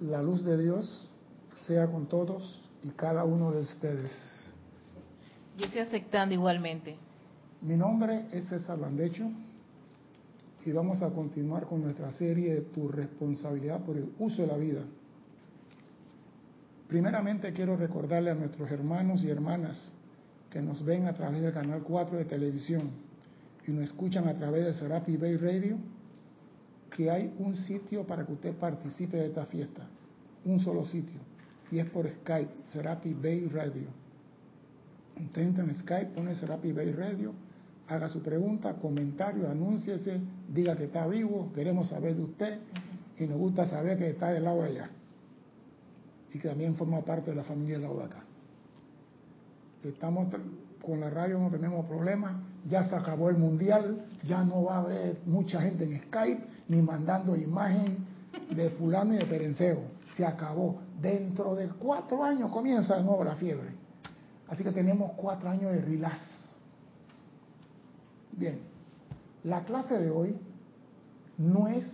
La luz de Dios sea con todos y cada uno de ustedes. Yo estoy aceptando igualmente. Mi nombre es César Landecho y vamos a continuar con nuestra serie de Tu responsabilidad por el uso de la vida. Primeramente quiero recordarle a nuestros hermanos y hermanas que nos ven a través del canal 4 de televisión y nos escuchan a través de Serapi Bay Radio que hay un sitio para que usted participe de esta fiesta, un solo sitio, y es por Skype, Serapi Bay Radio. Usted entra en Skype, pone Serapi Bay Radio, haga su pregunta, comentario, anúnciese, diga que está vivo, queremos saber de usted y nos gusta saber que está del lado de allá y que también forma parte de la familia del lado de acá. Estamos con la radio, no tenemos problemas, ya se acabó el mundial, ya no va a haber mucha gente en Skype ni mandando imagen de fulano y de perenceo. Se acabó. Dentro de cuatro años comienza de nuevo la fiebre. Así que tenemos cuatro años de relax. Bien, la clase de hoy no es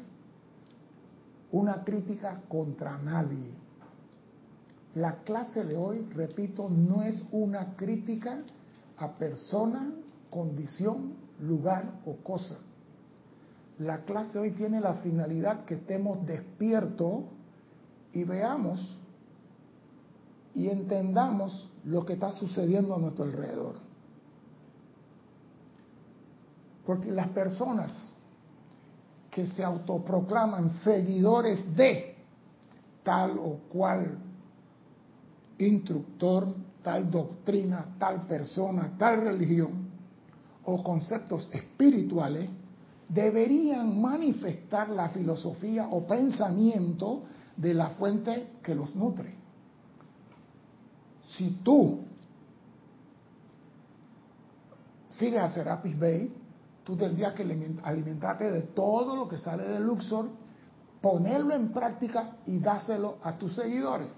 una crítica contra nadie. La clase de hoy, repito, no es una crítica a persona, condición, lugar o cosas. La clase hoy tiene la finalidad que estemos despiertos y veamos y entendamos lo que está sucediendo a nuestro alrededor. Porque las personas que se autoproclaman seguidores de tal o cual instructor, tal doctrina, tal persona, tal religión o conceptos espirituales, deberían manifestar la filosofía o pensamiento de la fuente que los nutre. Si tú sigues a Serapis Bay, tú tendrías que alimentarte de todo lo que sale de Luxor, ponerlo en práctica y dáselo a tus seguidores.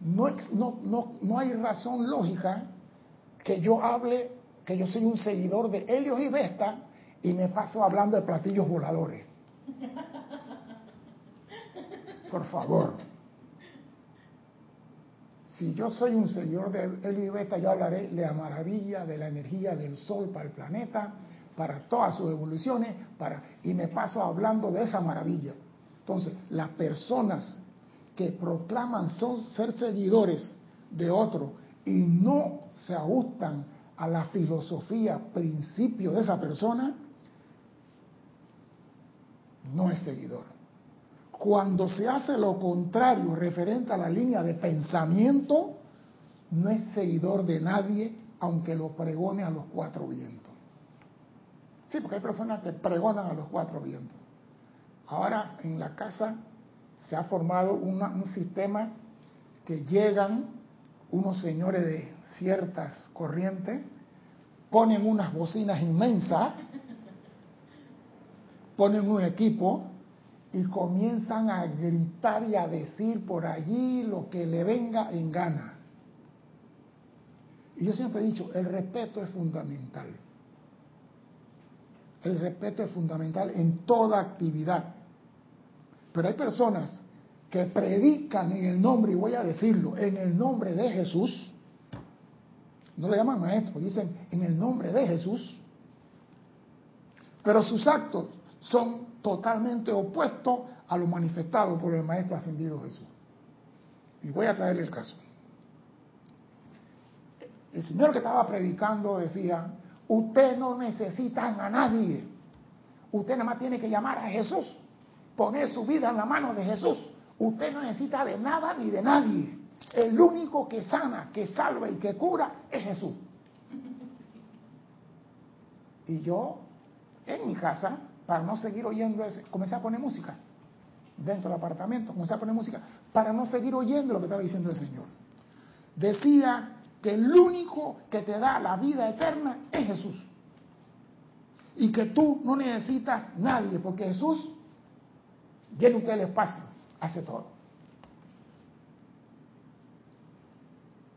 No, no, no, no hay razón lógica que yo hable, que yo soy un seguidor de Helios y Vesta y me paso hablando de platillos voladores. Por favor. Si yo soy un seguidor de Helios y Vesta, yo hablaré de la maravilla de la energía del Sol para el planeta, para todas sus evoluciones, para, y me paso hablando de esa maravilla. Entonces, las personas que proclaman son ser seguidores de otro y no se ajustan a la filosofía, principio de esa persona, no es seguidor. Cuando se hace lo contrario referente a la línea de pensamiento, no es seguidor de nadie, aunque lo pregone a los cuatro vientos. Sí, porque hay personas que pregonan a los cuatro vientos. Ahora en la casa se ha formado un sistema que llegan unos señores de ciertas corrientes, ponen unas bocinas inmensas, ponen un equipo y comienzan a gritar y a decir por allí lo que le venga en gana. Y yo siempre he dicho, el respeto es fundamental. El respeto es fundamental en toda actividad. Pero hay personas que predican en el nombre, y voy a decirlo, en el nombre de Jesús, no le llaman maestro, dicen en el nombre de Jesús, pero sus actos son totalmente opuestos a lo manifestado por el maestro ascendido Jesús. Y voy a traerle el caso. El señor que estaba predicando decía, usted no necesita a nadie, usted nada más tiene que llamar a Jesús poner su vida en la mano de Jesús. Usted no necesita de nada ni de nadie. El único que sana, que salva y que cura es Jesús. Y yo, en mi casa, para no seguir oyendo eso, comencé a poner música. Dentro del apartamento, comencé a poner música para no seguir oyendo lo que estaba diciendo el Señor. Decía que el único que te da la vida eterna es Jesús. Y que tú no necesitas nadie, porque Jesús llena usted el espacio, hace todo.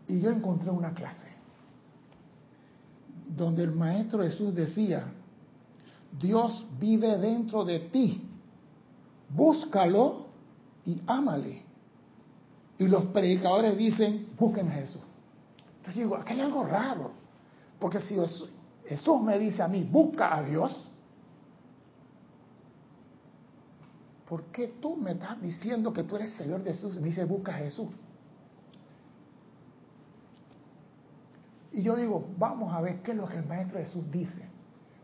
Y yo encontré una clase donde el Maestro Jesús decía, Dios vive dentro de ti, búscalo y ámale. Y los predicadores dicen, busquen a Jesús. Entonces digo, aquí hay algo raro. Porque si Jesús me dice a mí, busca a Dios, ¿por qué tú me estás diciendo que tú eres Señor de Jesús? Y me dice, busca a Jesús. Y yo digo, vamos a ver qué es lo que el Maestro Jesús dice.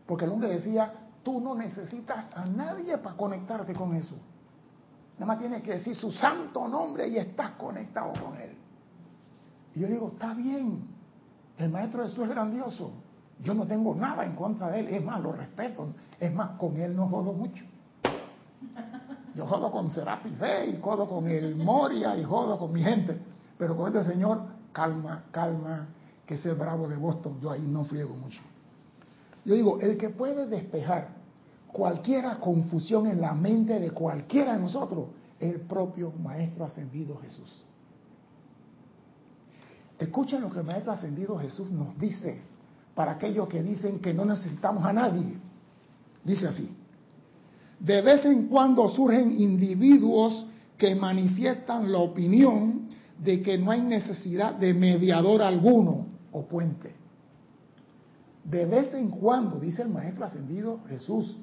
Porque el hombre decía, tú no necesitas a nadie para conectarte con Jesús. Nada más tienes que decir su santo nombre y estás conectado con Él. Y yo digo, está bien, el Maestro Jesús es grandioso. Yo no tengo nada en contra de Él, es más, lo respeto. Es más, con Él no jodo mucho. Yo jodo con Serapis Bey, jodo con el Moria y jodo con mi gente. Pero con este señor, calma, calma, que es el bravo de Boston. Yo ahí no friego mucho. Yo digo, el que puede despejar cualquiera confusión en la mente de cualquiera de nosotros el propio Maestro Ascendido Jesús. Escuchen lo que el Maestro Ascendido Jesús nos dice para aquellos que dicen que no necesitamos a nadie. Dice así, de vez en cuando surgen individuos que manifiestan la opinión de que no hay necesidad de mediador alguno o puente. De vez en cuando, dice el Maestro Ascendido Jesús,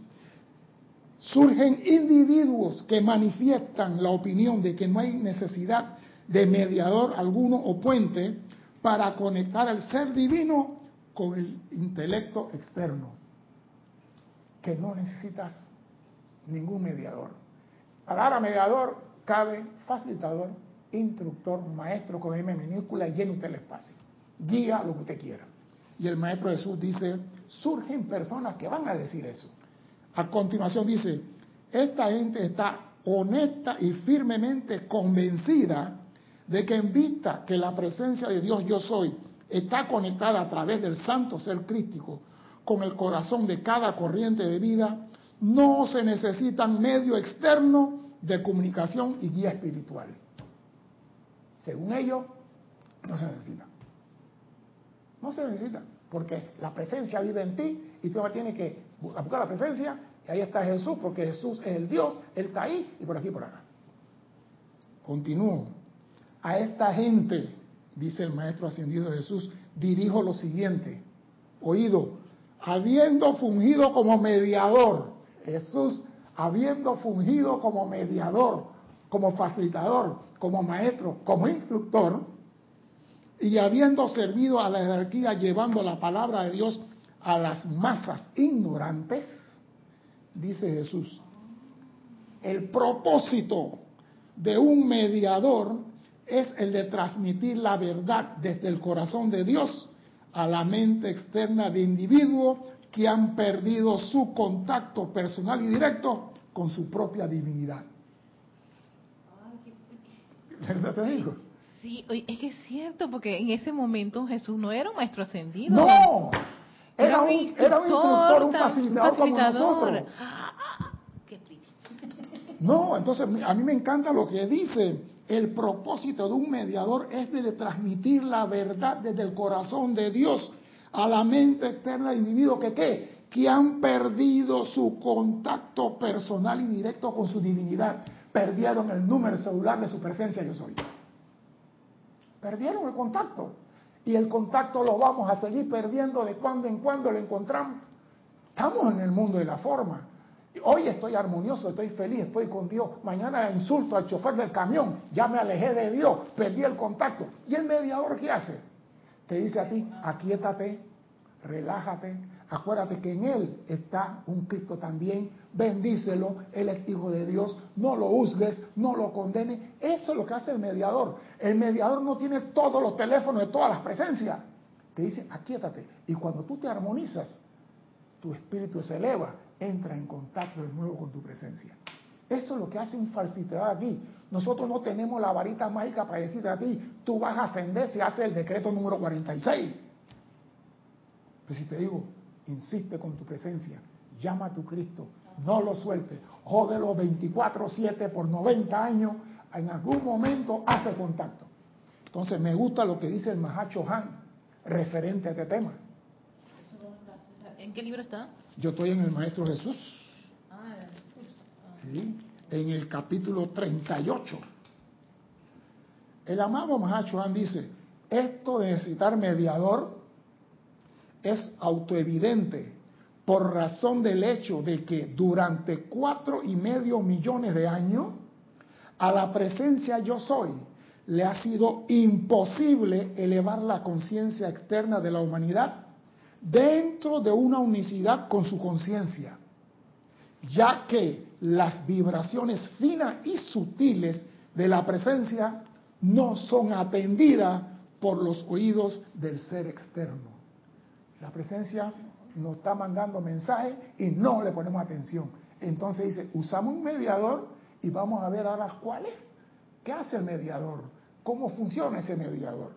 surgen individuos que manifiestan la opinión de que no hay necesidad de mediador alguno o puente para conectar al ser divino con el intelecto externo, que no necesitas ningún mediador. Palabra mediador cabe facilitador, instructor, maestro con M minúscula y lleno el espacio. Guía lo que usted quiera. Y el maestro Jesús dice, surgen personas que van a decir eso. A continuación dice, esta gente está honesta y firmemente convencida de que en vista que la presencia de Dios yo soy está conectada a través del santo ser crístico con el corazón de cada corriente de vida, no se necesitan medio externo de comunicación y guía espiritual. Según ellos, no se necesita. No se necesita, porque la presencia vive en ti y tú tienes que buscar la presencia y ahí está Jesús, porque Jesús es el Dios, Él está ahí y por aquí y por acá. Continúo. A esta gente, dice el Maestro Ascendido Jesús, dirijo lo siguiente. Oído, habiendo fungido como mediador, Jesús, habiendo fungido como mediador, como facilitador, como maestro, como instructor, y habiendo servido a la jerarquía llevando la palabra de Dios a las masas ignorantes, dice Jesús, el propósito de un mediador es el de transmitir la verdad desde el corazón de Dios a la mente externa de individuos que han perdido su contacto personal y directo con su propia divinidad. ¿Te digo? Sí, es que es cierto, porque en ese momento Jesús no era un maestro ascendido. No, era, un, era un instructor, un facilitador, como nosotros. No, entonces a mí me encanta lo que dice. El propósito de un mediador es de transmitir la verdad desde el corazón de Dios a la mente externa del individuo que qué? Que han perdido su contacto personal y directo con su divinidad. Perdieron el número celular de su presencia yo soy. Perdieron el contacto. Y el contacto lo vamos a seguir perdiendo de cuando en cuando lo encontramos. Estamos en el mundo de la forma. Hoy estoy armonioso, estoy feliz, estoy con Dios. Mañana insulto al chofer del camión, ya me alejé de Dios, perdí el contacto. ¿Y el mediador qué hace? Te dice a ti, aquíétate, relájate, acuérdate que en Él está un Cristo también, bendícelo, Él es hijo de Dios, no lo juzgues, no lo condenes. Eso es lo que hace el mediador. El mediador no tiene todos los teléfonos de todas las presencias. Te dice, aquíétate. Y cuando tú te armonizas, tu espíritu se eleva, entra en contacto de nuevo con tu presencia. Eso es lo que hace un falsificador aquí. Nosotros no tenemos la varita mágica para decirte a ti, tú vas a ascender si hace el decreto número 46. Pero si te digo, insiste con tu presencia, llama a tu Cristo, no lo sueltes, jódelo 24-7 por 90 años, en algún momento hace contacto. Entonces me gusta lo que dice el Mahacho Han referente a este tema. ¿En qué libro está? Yo estoy en el Maestro Jesús. Ah, sí. en el capítulo 38. El amado Mahachuan dice, esto de necesitar mediador es autoevidente por razón del hecho de que durante cuatro y medio millones de años a la presencia yo soy le ha sido imposible elevar la conciencia externa de la humanidad dentro de una unicidad con su conciencia, ya que las vibraciones finas y sutiles de la presencia no son atendidas por los oídos del ser externo. La presencia nos está mandando mensajes y no le ponemos atención. Entonces dice, usamos un mediador y vamos a ver ahora cuál es. ¿Qué hace el mediador? ¿Cómo funciona ese mediador?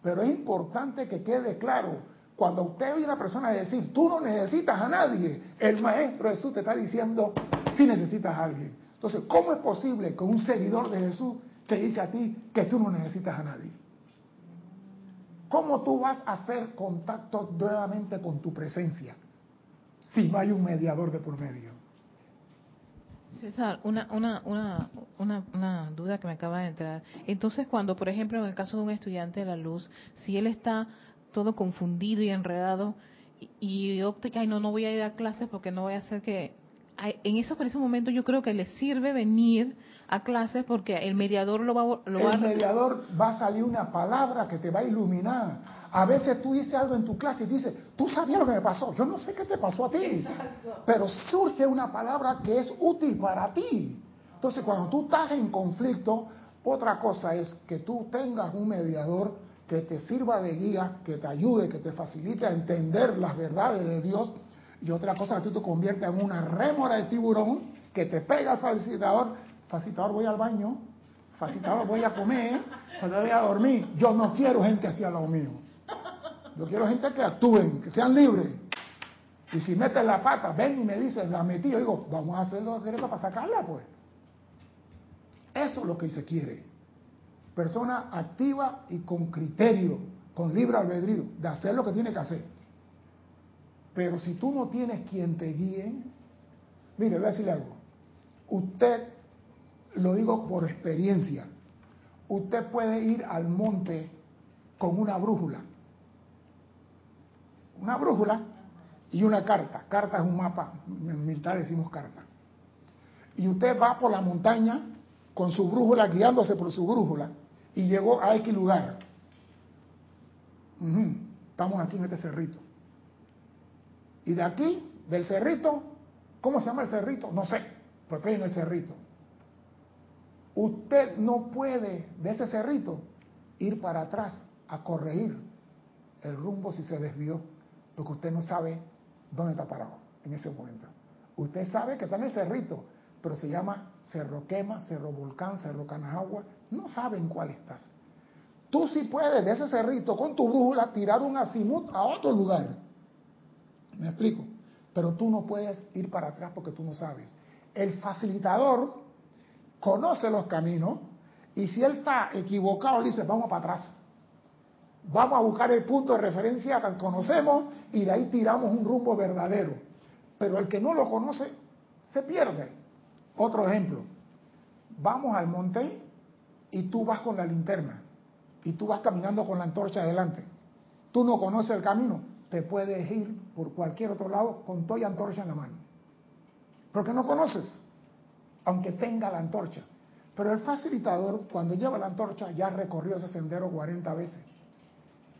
Pero es importante que quede claro, cuando usted oye a una persona decir, tú no necesitas a nadie, el Maestro Jesús te está diciendo, si necesitas a alguien. Entonces, ¿cómo es posible que un seguidor de Jesús te dice a ti que tú no necesitas a nadie? ¿Cómo tú vas a hacer contacto nuevamente con tu presencia si no hay un mediador de por medio? César, una, una, una, una, una duda que me acaba de entrar. Entonces, cuando, por ejemplo, en el caso de un estudiante de la luz, si él está todo confundido y enredado y, opta que, ay, no, no voy a ir a clases porque no voy a hacer que... En eso, por ese momento, yo creo que le sirve venir a clases porque el mediador lo va, lo el mediador va a salir una palabra que te va a iluminar a veces tú dices algo en tu clase y dices, tú sabías lo que me pasó, yo no sé qué te pasó a ti, pero surge una palabra que es útil para ti. Entonces, cuando tú estás en conflicto, otra cosa es que tú tengas un mediador que te sirva de guía, que te ayude, que te facilite a entender las verdades de Dios. Y otra cosa que tú te conviertes en una rémora de tiburón que te pega al facilitador. Facilitador, voy al baño. Facilitador, voy a comer. Voy a dormir. Yo no quiero gente así a lo mío. Yo quiero gente que actúen, que sean libres. Y si meten la pata, ven y me dicen, la metí, yo digo, vamos a hacerlo directo para sacarla, pues. Eso es lo que se quiere. Persona activa y con criterio, con libre albedrío, de hacer lo que tiene que hacer. Pero si tú no tienes quien te guíe, mire, voy a decirle algo. Usted, lo digo por experiencia, usted puede ir al monte con una brújula una brújula y una carta. Carta es un mapa, en militar decimos carta. Y usted va por la montaña con su brújula, guiándose por su brújula, y llegó a X lugar. Estamos aquí en este cerrito. Y de aquí, del cerrito, ¿cómo se llama el cerrito? No sé, porque hay en el cerrito. Usted no puede de ese cerrito ir para atrás a corregir el rumbo si se desvió porque usted no sabe dónde está parado en ese momento. Usted sabe que está en el cerrito, pero se llama Cerro Quema, Cerro Volcán, Cerro Canajagua, no sabe en cuál estás. Tú sí puedes de ese cerrito con tu brújula tirar un azimut a otro lugar. ¿Me explico? Pero tú no puedes ir para atrás porque tú no sabes. El facilitador conoce los caminos y si él está equivocado, dice, vamos para atrás. Vamos a buscar el punto de referencia que conocemos y de ahí tiramos un rumbo verdadero. Pero el que no lo conoce se pierde. Otro ejemplo. Vamos al monte y tú vas con la linterna y tú vas caminando con la antorcha adelante. Tú no conoces el camino, te puedes ir por cualquier otro lado con toda antorcha en la mano. Porque no conoces, aunque tenga la antorcha. Pero el facilitador, cuando lleva la antorcha, ya recorrió ese sendero 40 veces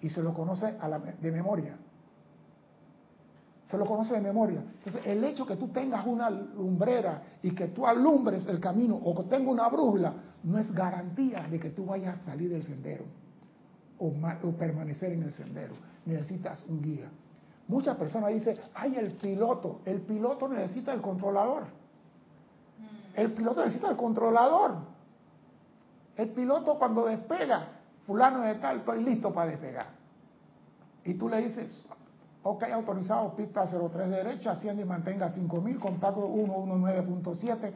y se lo conoce a la, de memoria. Se lo conoce de memoria. Entonces, el hecho que tú tengas una lumbrera y que tú alumbres el camino o que tengas una brújula no es garantía de que tú vayas a salir del sendero o, o permanecer en el sendero. Necesitas un guía. Muchas personas dicen, ay, el piloto. El piloto necesita el controlador. El piloto necesita el controlador. El piloto cuando despega fulano de tal, estoy listo para despegar. Y tú le dices, ok, autorizado, pista 03 derecha, asciende y mantenga 5000, contacto 119.7,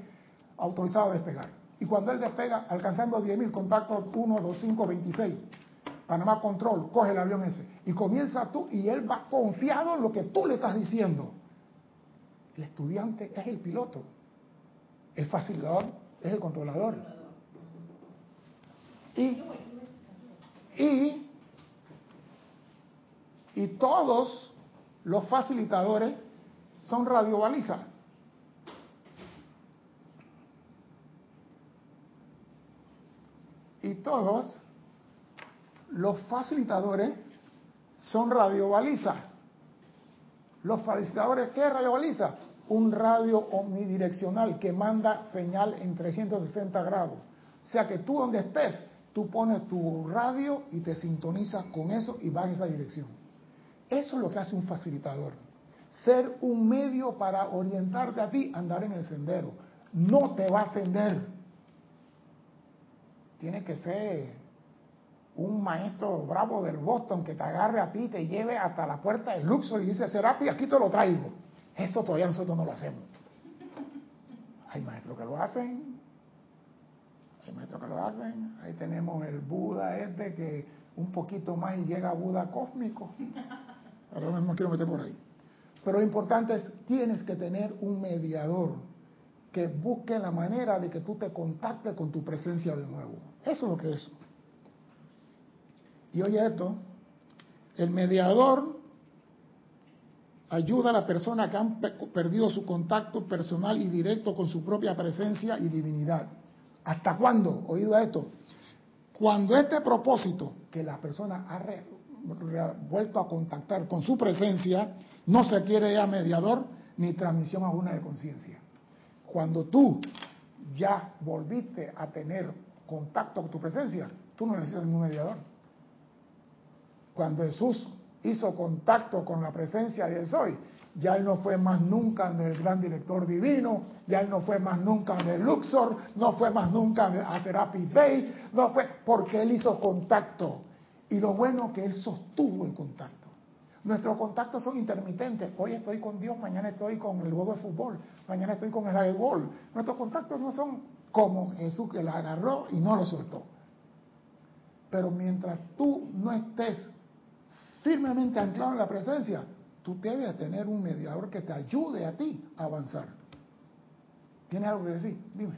autorizado a despegar. Y cuando él despega, alcanzando 10.000, contacto 12526, Panamá Control, coge el avión ese. Y comienza tú, y él va confiado en lo que tú le estás diciendo. El estudiante es el piloto. El facilitador es el controlador. Y, y, y todos los facilitadores son radiobalizas. Y todos los facilitadores son radiobalizas. Los facilitadores, ¿qué es radiobaliza? Un radio omnidireccional que manda señal en 360 grados. O sea que tú donde estés, tú pones tu radio y te sintonizas con eso y vas en esa dirección. Eso es lo que hace un facilitador. Ser un medio para orientarte a ti, andar en el sendero. No te va a ascender. Tiene que ser un maestro bravo del Boston que te agarre a ti y te lleve hasta la puerta del Luxor y dice, Serapi, aquí te lo traigo. Eso todavía nosotros no lo hacemos. Hay maestros que lo hacen, hay maestros que lo hacen. Ahí tenemos el Buda este que un poquito más llega a Buda cósmico. Ahora me quiero meter por ahí. Pero lo importante es, tienes que tener un mediador que busque la manera de que tú te contactes con tu presencia de nuevo. Eso es lo que es. Y oye esto, el mediador ayuda a la persona que han perdido su contacto personal y directo con su propia presencia y divinidad. ¿Hasta cuándo? Oído esto. Cuando este propósito que la persona ha vuelto a contactar con su presencia, no se quiere ya mediador ni transmisión alguna de conciencia. Cuando tú ya volviste a tener contacto con tu presencia, tú no necesitas ningún mediador. Cuando Jesús hizo contacto con la presencia de Soy, ya él no fue más nunca en el gran director divino, ya él no fue más nunca el Luxor, no fue más nunca a Serapi Bay, no fue porque él hizo contacto. Y lo bueno que él sostuvo el contacto. Nuestros contactos son intermitentes. Hoy estoy con Dios, mañana estoy con el juego de fútbol, mañana estoy con el gol. Nuestros contactos no son como Jesús que la agarró y no lo soltó. Pero mientras tú no estés firmemente anclado en la presencia, tú debes tener un mediador que te ayude a ti a avanzar. ¿Tienes algo que decir? Dime.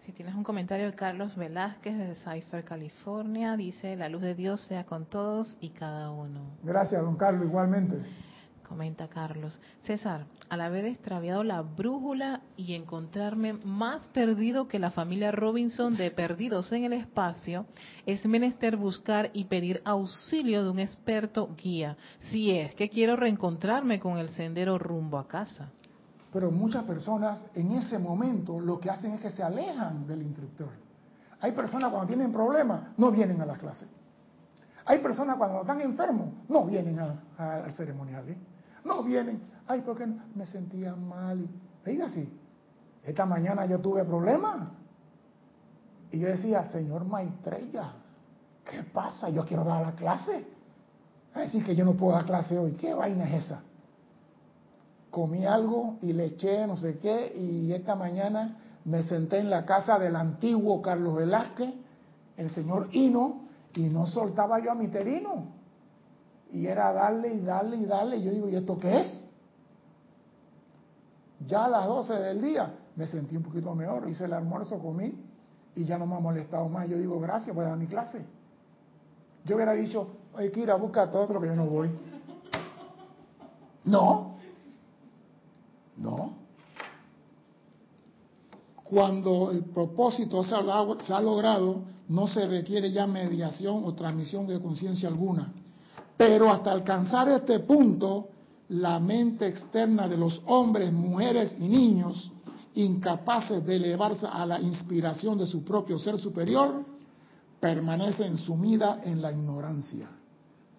Si tienes un comentario de Carlos Velázquez de Cypher, California, dice, la luz de Dios sea con todos y cada uno. Gracias, don Carlos, igualmente comenta Carlos. César, al haber extraviado la brújula y encontrarme más perdido que la familia Robinson de perdidos en el espacio, es menester buscar y pedir auxilio de un experto guía, si es que quiero reencontrarme con el sendero rumbo a casa. Pero muchas personas en ese momento lo que hacen es que se alejan del instructor. Hay personas cuando tienen problemas no vienen a las clases. Hay personas cuando están enfermos no vienen al ceremonial. ¿eh? No vienen. Ay, porque me sentía mal. Diga así. Esta mañana yo tuve problemas. Y yo decía, Señor Maitreya, ¿qué pasa? Yo quiero dar la clase. A decir que yo no puedo dar clase hoy. ¿Qué vaina es esa? Comí algo y le eché no sé qué. Y esta mañana me senté en la casa del antiguo Carlos Velázquez, el señor Hino, y no soltaba yo a mi terino. Y era darle y darle y darle. Y yo digo, ¿y esto qué es? Ya a las 12 del día me sentí un poquito mejor. Hice el almuerzo, comí y ya no me ha molestado más. Yo digo, gracias por dar mi clase. Yo hubiera dicho, hay que ir a buscar todo lo que yo no voy. No. No. Cuando el propósito se ha logrado, no se requiere ya mediación o transmisión de conciencia alguna. Pero hasta alcanzar este punto, la mente externa de los hombres, mujeres y niños, incapaces de elevarse a la inspiración de su propio ser superior, permanecen sumida en la ignorancia.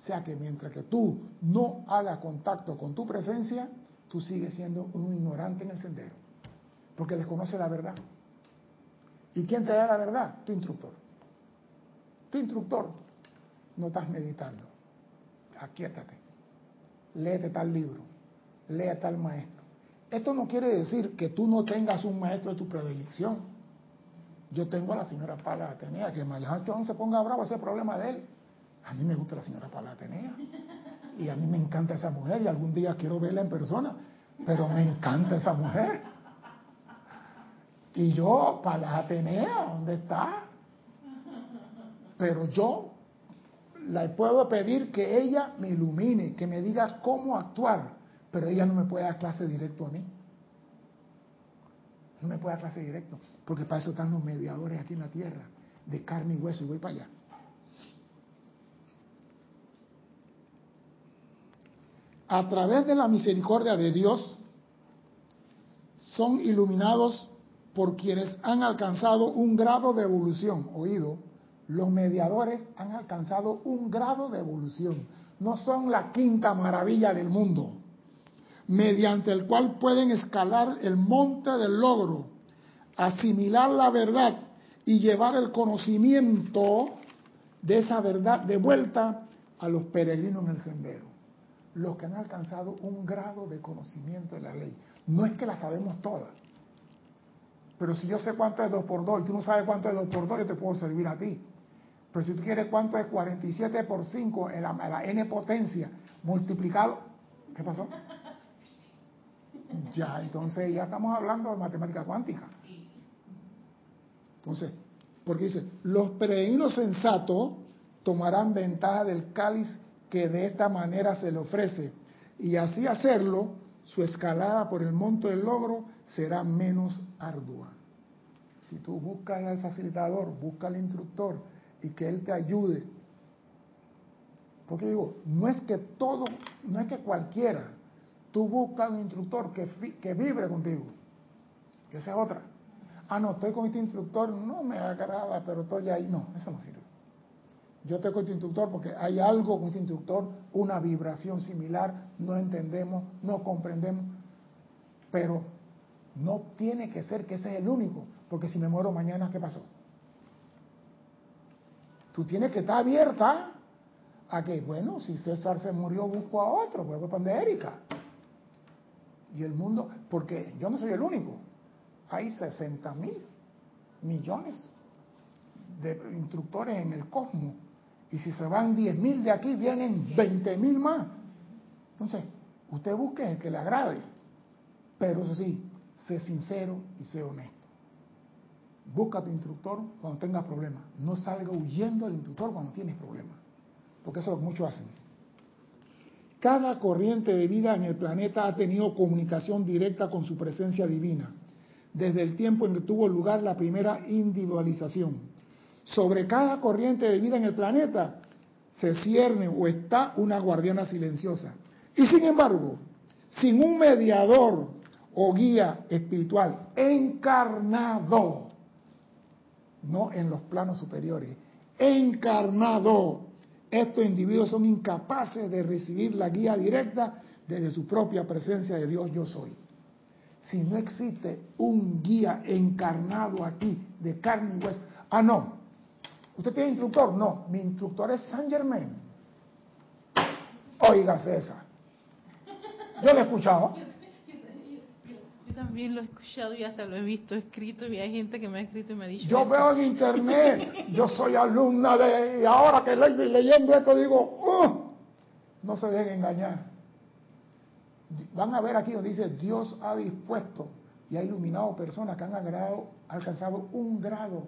O sea que mientras que tú no hagas contacto con tu presencia, tú sigues siendo un ignorante en el sendero, porque desconoce la verdad. ¿Y quién te da la verdad? Tu instructor. Tu instructor no estás meditando aquíétate, léete tal libro, lea tal maestro. Esto no quiere decir que tú no tengas un maestro de tu predilección. Yo tengo a la señora Pala Atenea, que no se ponga bravo, ese problema de él. A mí me gusta la señora Pala Atenea. Y a mí me encanta esa mujer y algún día quiero verla en persona. Pero me encanta esa mujer. Y yo, para la Atenea, ¿dónde está? Pero yo le puedo pedir que ella me ilumine, que me diga cómo actuar, pero ella no me puede dar clase directo a mí. No me puede dar clase directo, porque para eso están los mediadores aquí en la tierra, de carne y hueso, y voy para allá. A través de la misericordia de Dios, son iluminados por quienes han alcanzado un grado de evolución. Oído, los mediadores han alcanzado un grado de evolución. No son la quinta maravilla del mundo, mediante el cual pueden escalar el monte del logro, asimilar la verdad y llevar el conocimiento de esa verdad de vuelta a los peregrinos en el sendero. Los que han alcanzado un grado de conocimiento de la ley. No es que la sabemos todas. Pero si yo sé cuánto es 2 por 2 y tú no sabes cuánto es 2 por 2, yo te puedo servir a ti. Pero si tú quieres cuánto es 47 por 5 en la, n potencia multiplicado, ¿qué pasó? Ya, entonces ya estamos hablando de matemática cuántica. Entonces, porque dice, los peregrinos sensatos tomarán ventaja del cáliz que de esta manera se le ofrece y así hacerlo su escalada por el monto del logro será menos ardua. Si tú buscas al facilitador, busca al instructor y que él te ayude. Porque digo, no es que todo, no es que cualquiera, tú buscas un instructor que, vibre contigo. Que sea otra. Ah, no, estoy con este instructor, no me agrada, pero estoy ahí. No, eso no sirve. Yo estoy con este instructor porque hay algo con ese instructor, una vibración similar, no entendemos, no comprendemos, pero no tiene que ser que ese es el único, porque si me muero mañana, ¿qué pasó? Tú tienes que estar abierta a que, bueno, si César se murió, busco a otro, voy a Erika. Y el mundo, porque yo no soy el único, hay 60 mil millones de instructores en el cosmos y si se van 10.000 de aquí, vienen 20.000 más. Entonces, usted busque el que le agrade. Pero eso sí, sé sincero y sé honesto. Busca a tu instructor cuando tengas problemas. No salga huyendo del instructor cuando tienes problemas. Porque eso es lo que muchos hacen. Cada corriente de vida en el planeta ha tenido comunicación directa con su presencia divina, desde el tiempo en que tuvo lugar la primera individualización sobre cada corriente de vida en el planeta se cierne o está una guardiana silenciosa. Y sin embargo, sin un mediador o guía espiritual encarnado, no en los planos superiores, encarnado, estos individuos son incapaces de recibir la guía directa desde su propia presencia de Dios yo soy. Si no existe un guía encarnado aquí de carne y hueso, ah no, ¿Usted tiene instructor? No, mi instructor es Saint Germain. Oiga César. Yo lo. Yo, también lo he escuchado y hasta lo he visto escrito y hay gente que me ha escrito y me ha dicho. Yo veo en internet, yo soy alumna de. Y ahora que estoy leyendo esto digo, uh, no se dejen engañar. Van a ver aquí donde dice Dios ha dispuesto y ha iluminado personas que han alcanzado un grado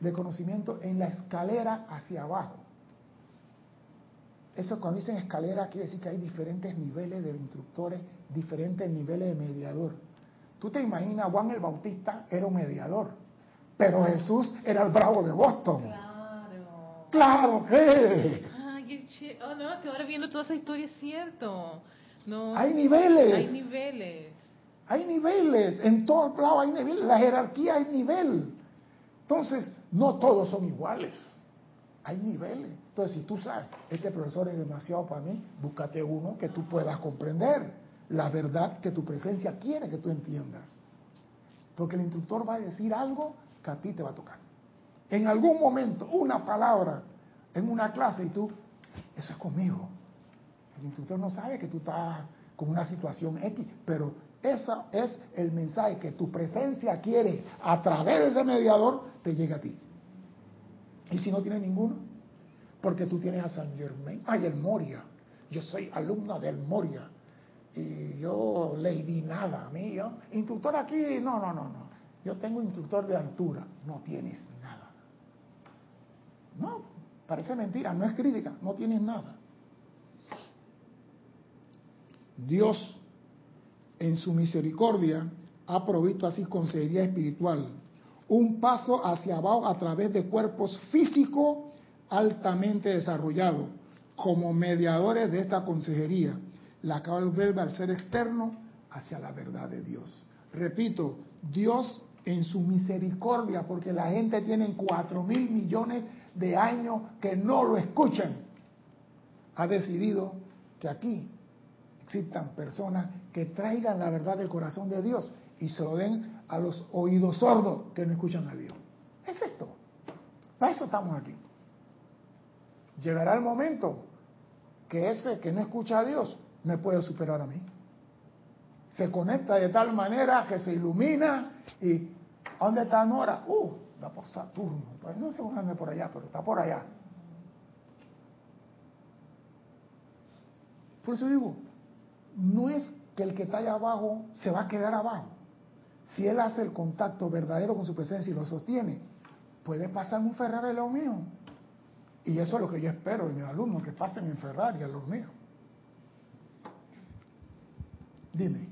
de conocimiento en la escalera hacia abajo. Eso cuando dicen escalera quiere decir que hay diferentes niveles de instructores, diferentes niveles de mediador. Tú te imaginas, Juan el Bautista era un mediador, pero Jesús era el bravo de Boston. Claro. Claro, ¿qué? qué oh, no, que ahora viendo toda esa historia es cierto. No, hay niveles. Hay niveles. Hay niveles. En todo el lado hay niveles. La jerarquía hay nivel. Entonces, no todos son iguales. Hay niveles. Entonces, si tú sabes, este profesor es demasiado para mí, búscate uno que tú puedas comprender la verdad que tu presencia quiere que tú entiendas. Porque el instructor va a decir algo que a ti te va a tocar. En algún momento, una palabra en una clase y tú, eso es conmigo. El instructor no sabe que tú estás con una situación X, pero ese es el mensaje que tu presencia quiere a través de ese mediador te llegue a ti. Y si no tienes ninguno, porque tú tienes a San Germain, ay, el Moria. Yo soy alumna del Moria. Y yo le di nada a mí, instructor aquí, no, no, no, no. yo tengo instructor de altura. No tienes nada. No, parece mentira, no es crítica, no tienes nada. Dios, en su misericordia, ha provisto así consejería espiritual, un paso hacia abajo a través de cuerpos físicos altamente desarrollados, como mediadores de esta consejería, la cual vuelve al ser externo hacia la verdad de Dios. Repito, Dios en su misericordia, porque la gente tiene cuatro mil millones de años que no lo escuchan, ha decidido que aquí existan personas que traigan la verdad del corazón de Dios y se lo den a los oídos sordos que no escuchan a Dios. Es esto. Para eso estamos aquí. Llegará el momento que ese que no escucha a Dios me puede superar a mí. Se conecta de tal manera que se ilumina y ¿dónde está Nora? Uh, va por Saturno. Pues no sé dónde por allá, pero está por allá. Por eso digo, no es que el que está allá abajo se va a quedar abajo. Si él hace el contacto verdadero con su presencia y lo sostiene, puede pasar un Ferrari a lo mío. Y eso es lo que yo espero de mis alumnos, que pasen en Ferrari a los míos. Dime.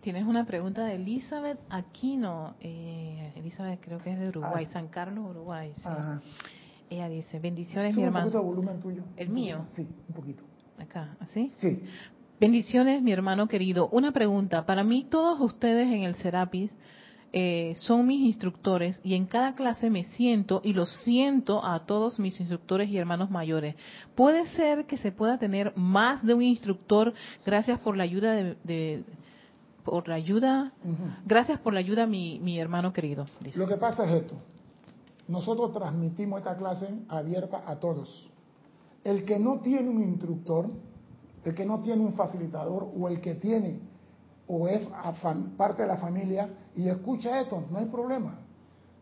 Tienes una pregunta de Elizabeth Aquino. Eh, Elizabeth creo que es de Uruguay, ah. San Carlos, Uruguay. Ella dice, bendiciones mi hermano. un poquito de volumen tuyo. ¿El mío? Sí, un poquito. Acá, ¿así? Sí. Bendiciones mi hermano querido. Una pregunta. Para mí todos ustedes en el Serapis eh, son mis instructores y en cada clase me siento y los siento a todos mis instructores y hermanos mayores. ¿Puede ser que se pueda tener más de un instructor gracias por la ayuda de... por la ayuda, gracias por la ayuda mi, mi hermano querido. Lo que pasa es esto, nosotros transmitimos esta clase abierta a todos. El que no tiene un instructor, el que no tiene un facilitador o el que tiene o es parte de la familia y escucha esto, no hay problema.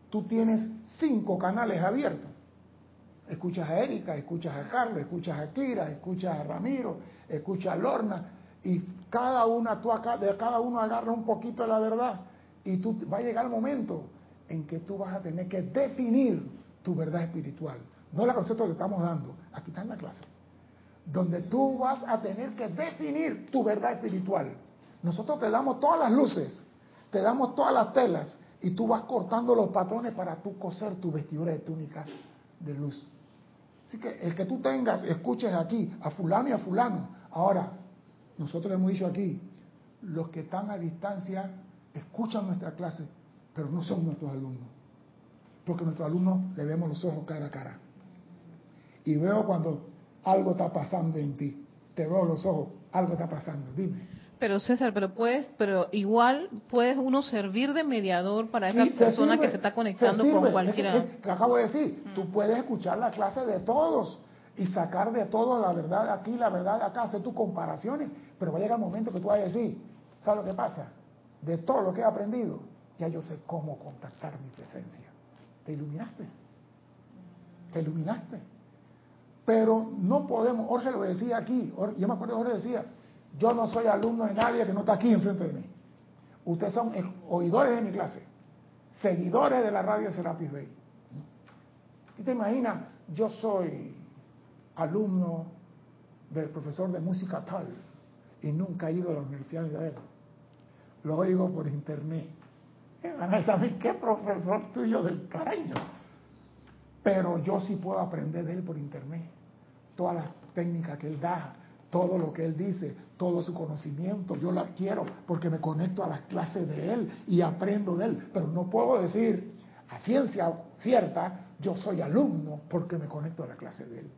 Tú tienes cinco canales abiertos. Escuchas a Erika, escuchas a Carlos, escuchas a Kira, escuchas a Ramiro, escuchas a Lorna y cada una, tú acá, de cada uno agarra un poquito de la verdad y tú va a llegar el momento en que tú vas a tener que definir tu verdad espiritual. No la concepto que estamos dando, aquí está en la clase. Donde tú vas a tener que definir tu verdad espiritual. Nosotros te damos todas las luces, te damos todas las telas y tú vas cortando los patrones para tú coser tu vestidura de túnica de luz. Así que el que tú tengas, escuches aquí a fulano y a fulano. Ahora, nosotros hemos dicho aquí, los que están a distancia escuchan nuestra clase, pero no son nuestros alumnos. Porque nuestros alumnos le vemos los ojos cara a cara. Y veo cuando algo está pasando en ti. Te veo los ojos, algo está pasando. Dime. Pero César, pero puedes, pero igual puedes uno servir de mediador para esa persona que se está conectando con cualquiera. que acabo de decir, tú puedes escuchar la clase de todos y sacar de todo la verdad aquí, la verdad acá, hacer tus comparaciones, pero va a llegar el momento que tú vas a decir, ¿sabes lo que pasa? De todo lo que he aprendido, ya yo sé cómo contactar mi presencia. Te iluminaste. Te iluminaste. Pero no podemos, Jorge lo decía aquí, yo me acuerdo Jorge decía, yo no soy alumno de nadie que no está aquí enfrente de mí. Ustedes son oidores de mi clase, seguidores de la radio Serapis Bay. ¿Y te imaginas? Yo soy alumno del profesor de música tal y nunca he ido a la universidad de él. Lo oigo por internet. Van a saber qué profesor tuyo del cariño. Pero yo sí puedo aprender de él por internet. Todas las técnicas que él da, todo lo que él dice, todo su conocimiento, yo lo quiero porque me conecto a las clases de él y aprendo de él, pero no puedo decir a ciencia cierta, yo soy alumno porque me conecto a la clase de él.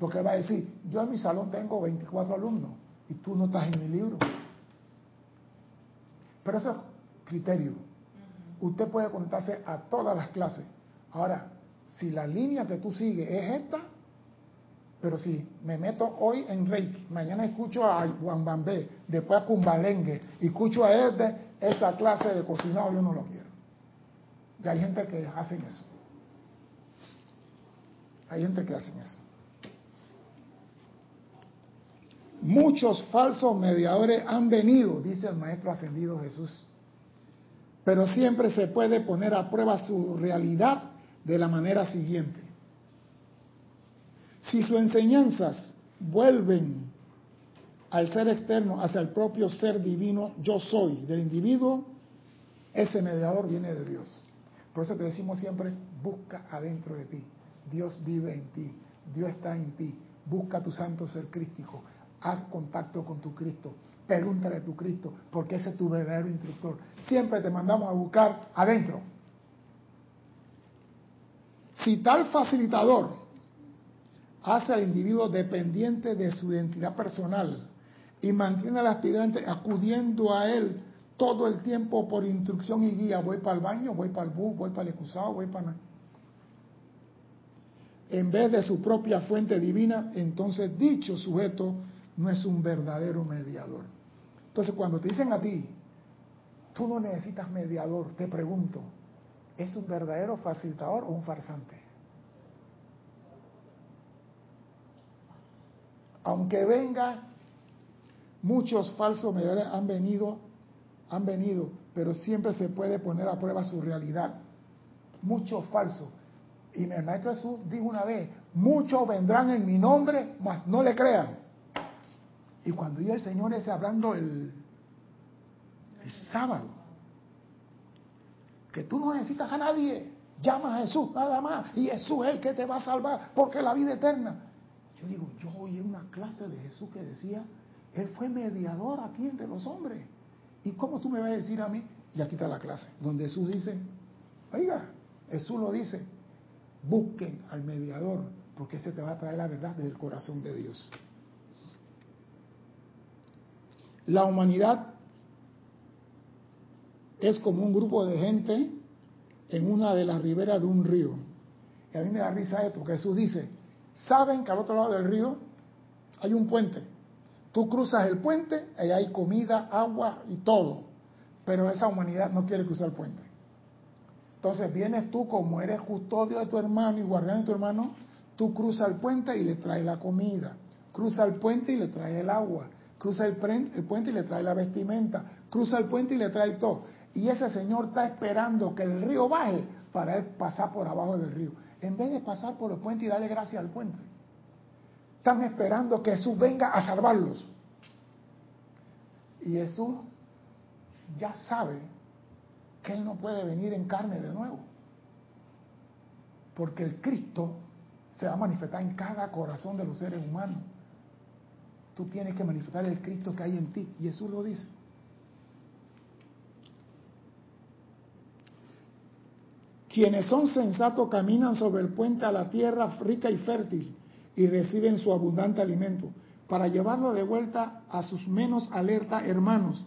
Porque va a decir, yo en mi salón tengo 24 alumnos y tú no estás en mi libro. Pero eso es criterio. Usted puede conectarse a todas las clases. Ahora, si la línea que tú sigues es esta, pero si me meto hoy en Reiki, mañana escucho a Juan Bambé, después a Cumbalengue, y escucho a este, esa clase de cocinado yo no lo quiero. Y hay gente que hacen eso. Hay gente que hacen eso. Muchos falsos mediadores han venido, dice el Maestro Ascendido Jesús. Pero siempre se puede poner a prueba su realidad de la manera siguiente. Si sus enseñanzas vuelven al ser externo hacia el propio ser divino yo soy del individuo, ese mediador viene de Dios. Por eso te decimos siempre, busca adentro de ti. Dios vive en ti, Dios está en ti. Busca tu santo ser crístico, haz contacto con tu Cristo, pregúntale a tu Cristo, porque ese es tu verdadero instructor. Siempre te mandamos a buscar adentro. Si tal facilitador hace al individuo dependiente de su identidad personal y mantiene al aspirante acudiendo a él todo el tiempo por instrucción y guía, voy para el baño, voy para el bus, voy para el excusado, voy para... En vez de su propia fuente divina, entonces dicho sujeto no es un verdadero mediador. Entonces cuando te dicen a ti, tú no necesitas mediador, te pregunto, ¿es un verdadero facilitador o un farsante? Aunque venga, muchos falsos han venido, han venido, pero siempre se puede poner a prueba su realidad. Muchos falsos. Y el Maestro Jesús dijo una vez, muchos vendrán en mi nombre, mas no le crean. Y cuando iba el Señor ese hablando el, el sábado, que tú no necesitas a nadie, llama a Jesús nada más, y Jesús es el que te va a salvar, porque la vida eterna. Digo, yo oí una clase de Jesús que decía, Él fue mediador aquí entre los hombres. ¿Y cómo tú me vas a decir a mí? Y aquí está la clase, donde Jesús dice, oiga, Jesús lo dice, busquen al mediador, porque ese te va a traer la verdad del corazón de Dios. La humanidad es como un grupo de gente en una de las riberas de un río. Y a mí me da risa esto, porque Jesús dice, saben que al otro lado del río hay un puente. Tú cruzas el puente y hay comida, agua y todo. Pero esa humanidad no quiere cruzar el puente. Entonces vienes tú como eres custodio de tu hermano y guardián de tu hermano, tú cruzas el puente y le traes la comida. Cruza el puente y le traes el agua cruza el, puente y le trae la vestimenta, cruza el puente y le trae todo. Y ese señor está esperando que el río baje para él pasar por abajo del río. En vez de pasar por el puente y darle gracia al puente, están esperando que Jesús venga a salvarlos. Y Jesús ya sabe que Él no puede venir en carne de nuevo. Porque el Cristo se va a manifestar en cada corazón de los seres humanos. Tú tienes que manifestar el Cristo que hay en ti. Y Jesús lo dice. Quienes son sensatos caminan sobre el puente a la tierra rica y fértil y reciben su abundante alimento para llevarlo de vuelta a sus menos alerta hermanos,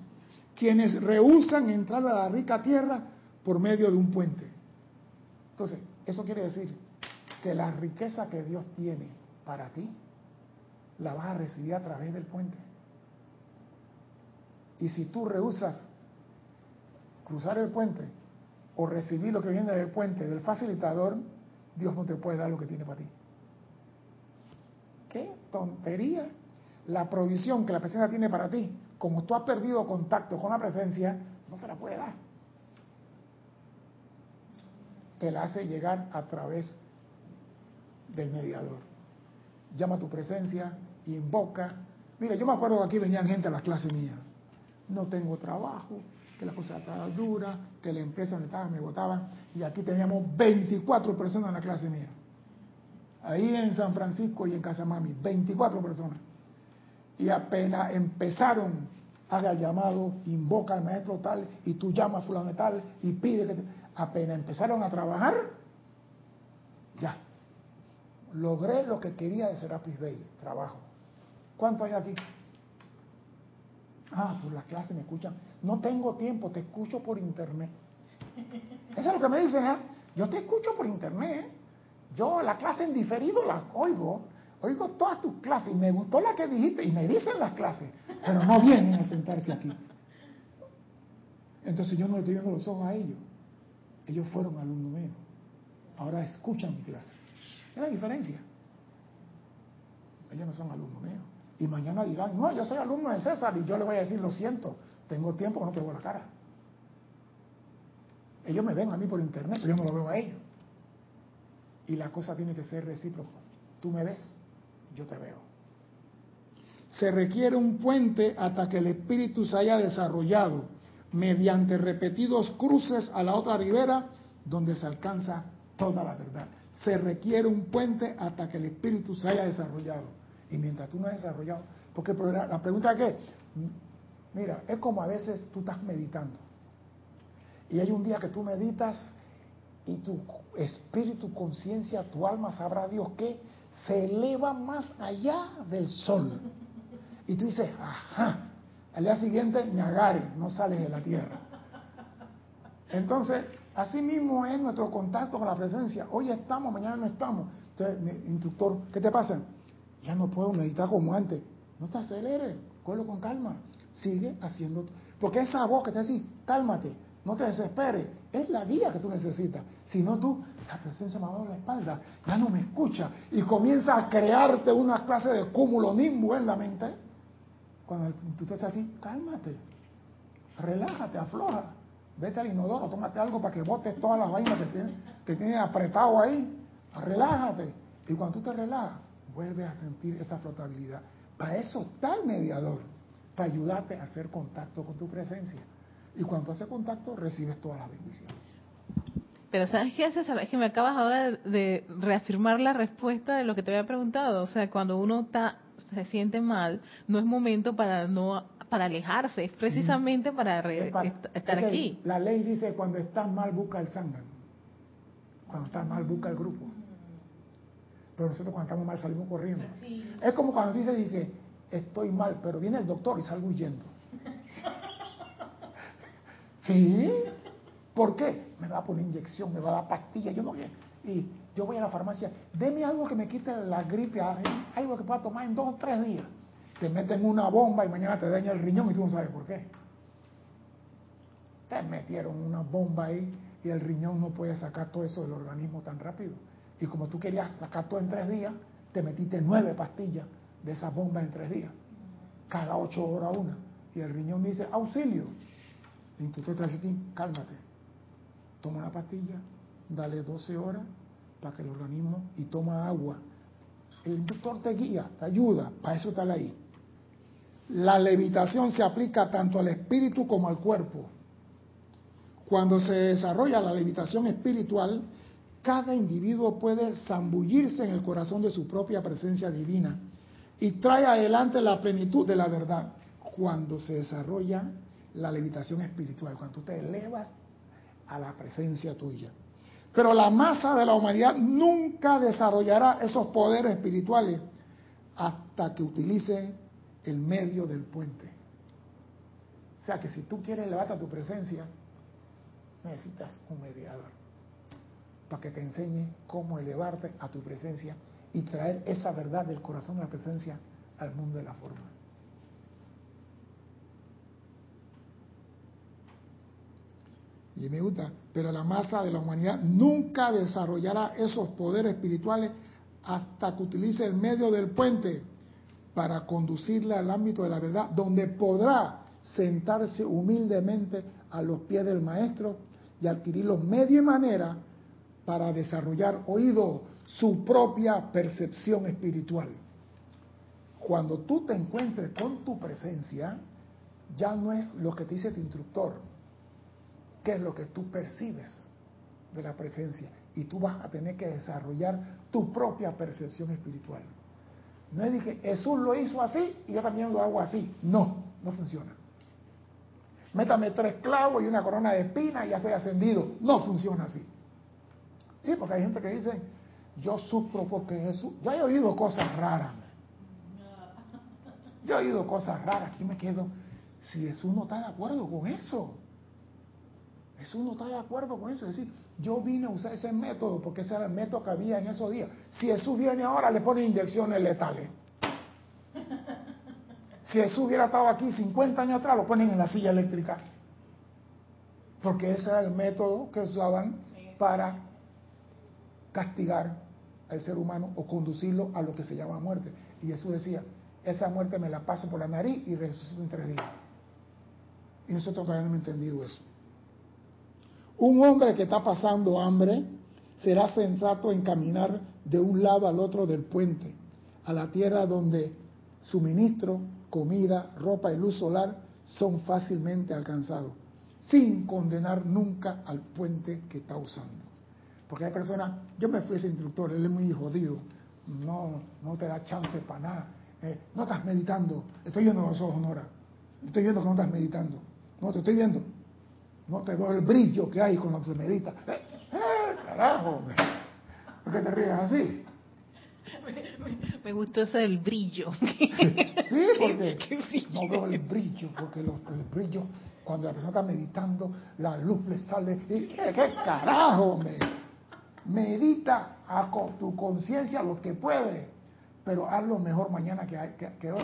quienes rehusan entrar a la rica tierra por medio de un puente. Entonces, eso quiere decir que la riqueza que Dios tiene para ti la vas a recibir a través del puente. Y si tú rehusas cruzar el puente o recibir lo que viene del puente, del facilitador, Dios no te puede dar lo que tiene para ti. ¿Qué tontería? La provisión que la presencia tiene para ti, como tú has perdido contacto con la presencia, no te la puede dar. Te la hace llegar a través del mediador. Llama a tu presencia, invoca. Mira, yo me acuerdo que aquí venían gente a la clase mía. No tengo trabajo, que la cosa estaba dura, que la empresa donde estaba me votaban. Y aquí teníamos 24 personas en la clase mía. Ahí en San Francisco y en Casamami, 24 personas. Y apenas empezaron, haga llamado, invoca al maestro tal, y tú llamas a fulano tal, y pide que Apenas empezaron a trabajar, ya. Logré lo que quería de Serapis Bay, trabajo. ¿Cuánto hay aquí? Ah, por la clase me escuchan. No tengo tiempo, te escucho por internet. Eso es lo que me dicen, ¿eh? Yo te escucho por internet. ¿eh? Yo la clase en diferido la oigo. Oigo todas tus clases y me gustó la que dijiste y me dicen las clases, pero no vienen a sentarse aquí. Entonces yo no le estoy viendo los ojos a ellos. Ellos fueron alumnos míos. Ahora escuchan mi clase. ¿Qué es la diferencia? Ellos no son alumnos míos. Y mañana dirán, no, yo soy alumno de César y yo le voy a decir, lo siento, tengo tiempo, no te veo la cara. Ellos me ven a mí por internet, yo no lo veo a ellos. Y la cosa tiene que ser recíproca. Tú me ves, yo te veo. Se requiere un puente hasta que el espíritu se haya desarrollado mediante repetidos cruces a la otra ribera donde se alcanza toda la verdad. Se requiere un puente hasta que el espíritu se haya desarrollado. Y mientras tú no has desarrollado, porque la pregunta es que, mira, es como a veces tú estás meditando. Y hay un día que tú meditas y tu espíritu, conciencia, tu alma, sabrá Dios que se eleva más allá del sol. Y tú dices, ajá, al día siguiente, ñagare, no sales de la tierra. Entonces, así mismo es nuestro contacto con la presencia. Hoy estamos, mañana no estamos. Entonces, mi instructor, ¿qué te pasa? Ya no puedo meditar como antes. No te aceleres, cógelo con calma. Sigue haciendo. Porque esa voz que te dice, cálmate, no te desesperes, es la guía que tú necesitas. Si no tú, la presencia me ha dado la espalda, ya no me escucha. Y comienza a crearte una clase de cúmulo nimbo en la mente. Cuando tú estás así, cálmate, relájate, afloja. Vete al inodoro, tómate algo para que botes todas las vainas que tienes, que tienes apretado ahí. Relájate. Y cuando tú te relajas, vuelves a sentir esa flotabilidad. Para eso está el mediador, para ayudarte a hacer contacto con tu presencia. Y cuando hace contacto, recibes todas las bendiciones. Pero ¿sabes qué, César? Es que me acabas ahora de reafirmar la respuesta de lo que te había preguntado. O sea, cuando uno está, se siente mal, no es momento para no para alejarse, es precisamente para, estar aquí. La ley dice cuando estás mal busca el sangre. Cuando estás mal busca el grupo. Pero nosotros cuando estamos mal salimos corriendo. Es como cuando dices que estoy mal, pero viene el doctor y salgo huyendo. Sí. ¿Por qué? Me va a poner inyección, me va a dar pastilla, yo no sé. Y yo voy a la farmacia, deme algo que me quite la gripe, algo que pueda tomar en dos o tres días. Te meten una bomba y mañana te daña el riñón y tú no sabes por qué. Te metieron una bomba ahí y el riñón no puede sacar todo eso del organismo tan rápido. Y como tú querías sacar todo en tres días, te metiste nueve pastillas de esa bomba en tres días. Cada ocho horas una. Y el riñón dice, auxilio, el instructor te dice, cálmate, toma una pastilla, dale 12 horas para que el organismo y toma agua. El instructor te guía, te ayuda, para eso está ahí. La levitación se aplica tanto al espíritu como al cuerpo. Cuando se desarrolla la levitación espiritual, cada individuo puede zambullirse en el corazón de su propia presencia divina y trae adelante la plenitud de la verdad. Cuando se desarrolla la levitación espiritual, cuando te elevas a la presencia tuya. Pero la masa de la humanidad nunca desarrollará esos poderes espirituales hasta que utilice el medio del puente. O sea que si tú quieres elevarte a tu presencia, necesitas un mediador para que te enseñe cómo elevarte a tu presencia y traer esa verdad del corazón de la presencia al mundo de la forma. y me gusta, pero la masa de la humanidad nunca desarrollará esos poderes espirituales hasta que utilice el medio del puente para conducirle al ámbito de la verdad, donde podrá sentarse humildemente a los pies del maestro y adquirir los medios y manera para desarrollar oído su propia percepción espiritual. Cuando tú te encuentres con tu presencia, ya no es lo que te dice tu instructor, qué es lo que tú percibes de la presencia. Y tú vas a tener que desarrollar tu propia percepción espiritual. No es de que Jesús lo hizo así y yo también lo hago así. No, no funciona. Métame tres clavos y una corona de espinas y ya estoy ascendido. No funciona así. Sí, porque hay gente que dice, yo sufro porque Jesús... Yo he oído cosas raras. Yo he oído cosas raras. Aquí me quedo, si Jesús no está de acuerdo con eso. Jesús no está de acuerdo con eso. Es decir, yo vine a usar ese método porque ese era el método que había en esos días. Si Jesús viene ahora, le pone inyecciones letales. Si Jesús hubiera estado aquí 50 años atrás, lo ponen en la silla eléctrica. Porque ese era el método que usaban para castigar al ser humano o conducirlo a lo que se llama muerte. Y Jesús decía, esa muerte me la paso por la nariz y resucito en tres días. Y nosotros todavía no hemos entendido eso. Un hombre que está pasando hambre será sensato en caminar de un lado al otro del puente, a la tierra donde suministro, comida, ropa y luz solar son fácilmente alcanzados, sin condenar nunca al puente que está usando. Porque hay personas, yo me fui ese instructor, él es muy jodido, no, no te da chance para nada. Eh, no estás meditando, estoy viendo los ojos, Nora, estoy viendo que no estás meditando, no te estoy viendo, no te veo el brillo que hay cuando se medita. Eh, eh carajo, ¿por qué te ríes así? Me, gustó ese del brillo. sí, porque no veo el brillo, porque el brillo, cuando la persona está meditando, la luz le sale y ¿qué carajo? Me, medita a tu conciencia lo que puede, pero hazlo mejor mañana que, hoy.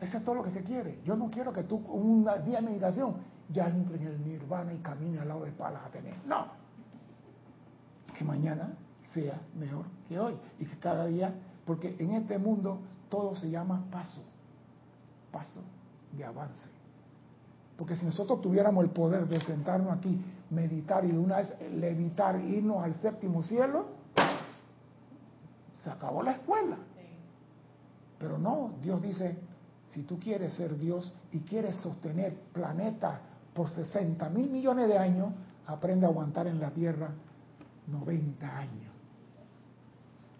Eso es todo lo que se quiere. Yo no quiero que tú un día de meditación ya entre en el nirvana y camine al lado de palas a tener. No. Que mañana sea mejor que hoy y que cada día, porque en este mundo todo se llama paso, paso de avance. Porque si nosotros tuviéramos el poder de sentarnos aquí, meditar y de una vez levitar, irnos al séptimo cielo, se acabó la escuela. Pero no, Dios dice, si tú quieres ser Dios y quieres sostener planeta por 60 mil millones de años, aprende a aguantar en la tierra 90 años,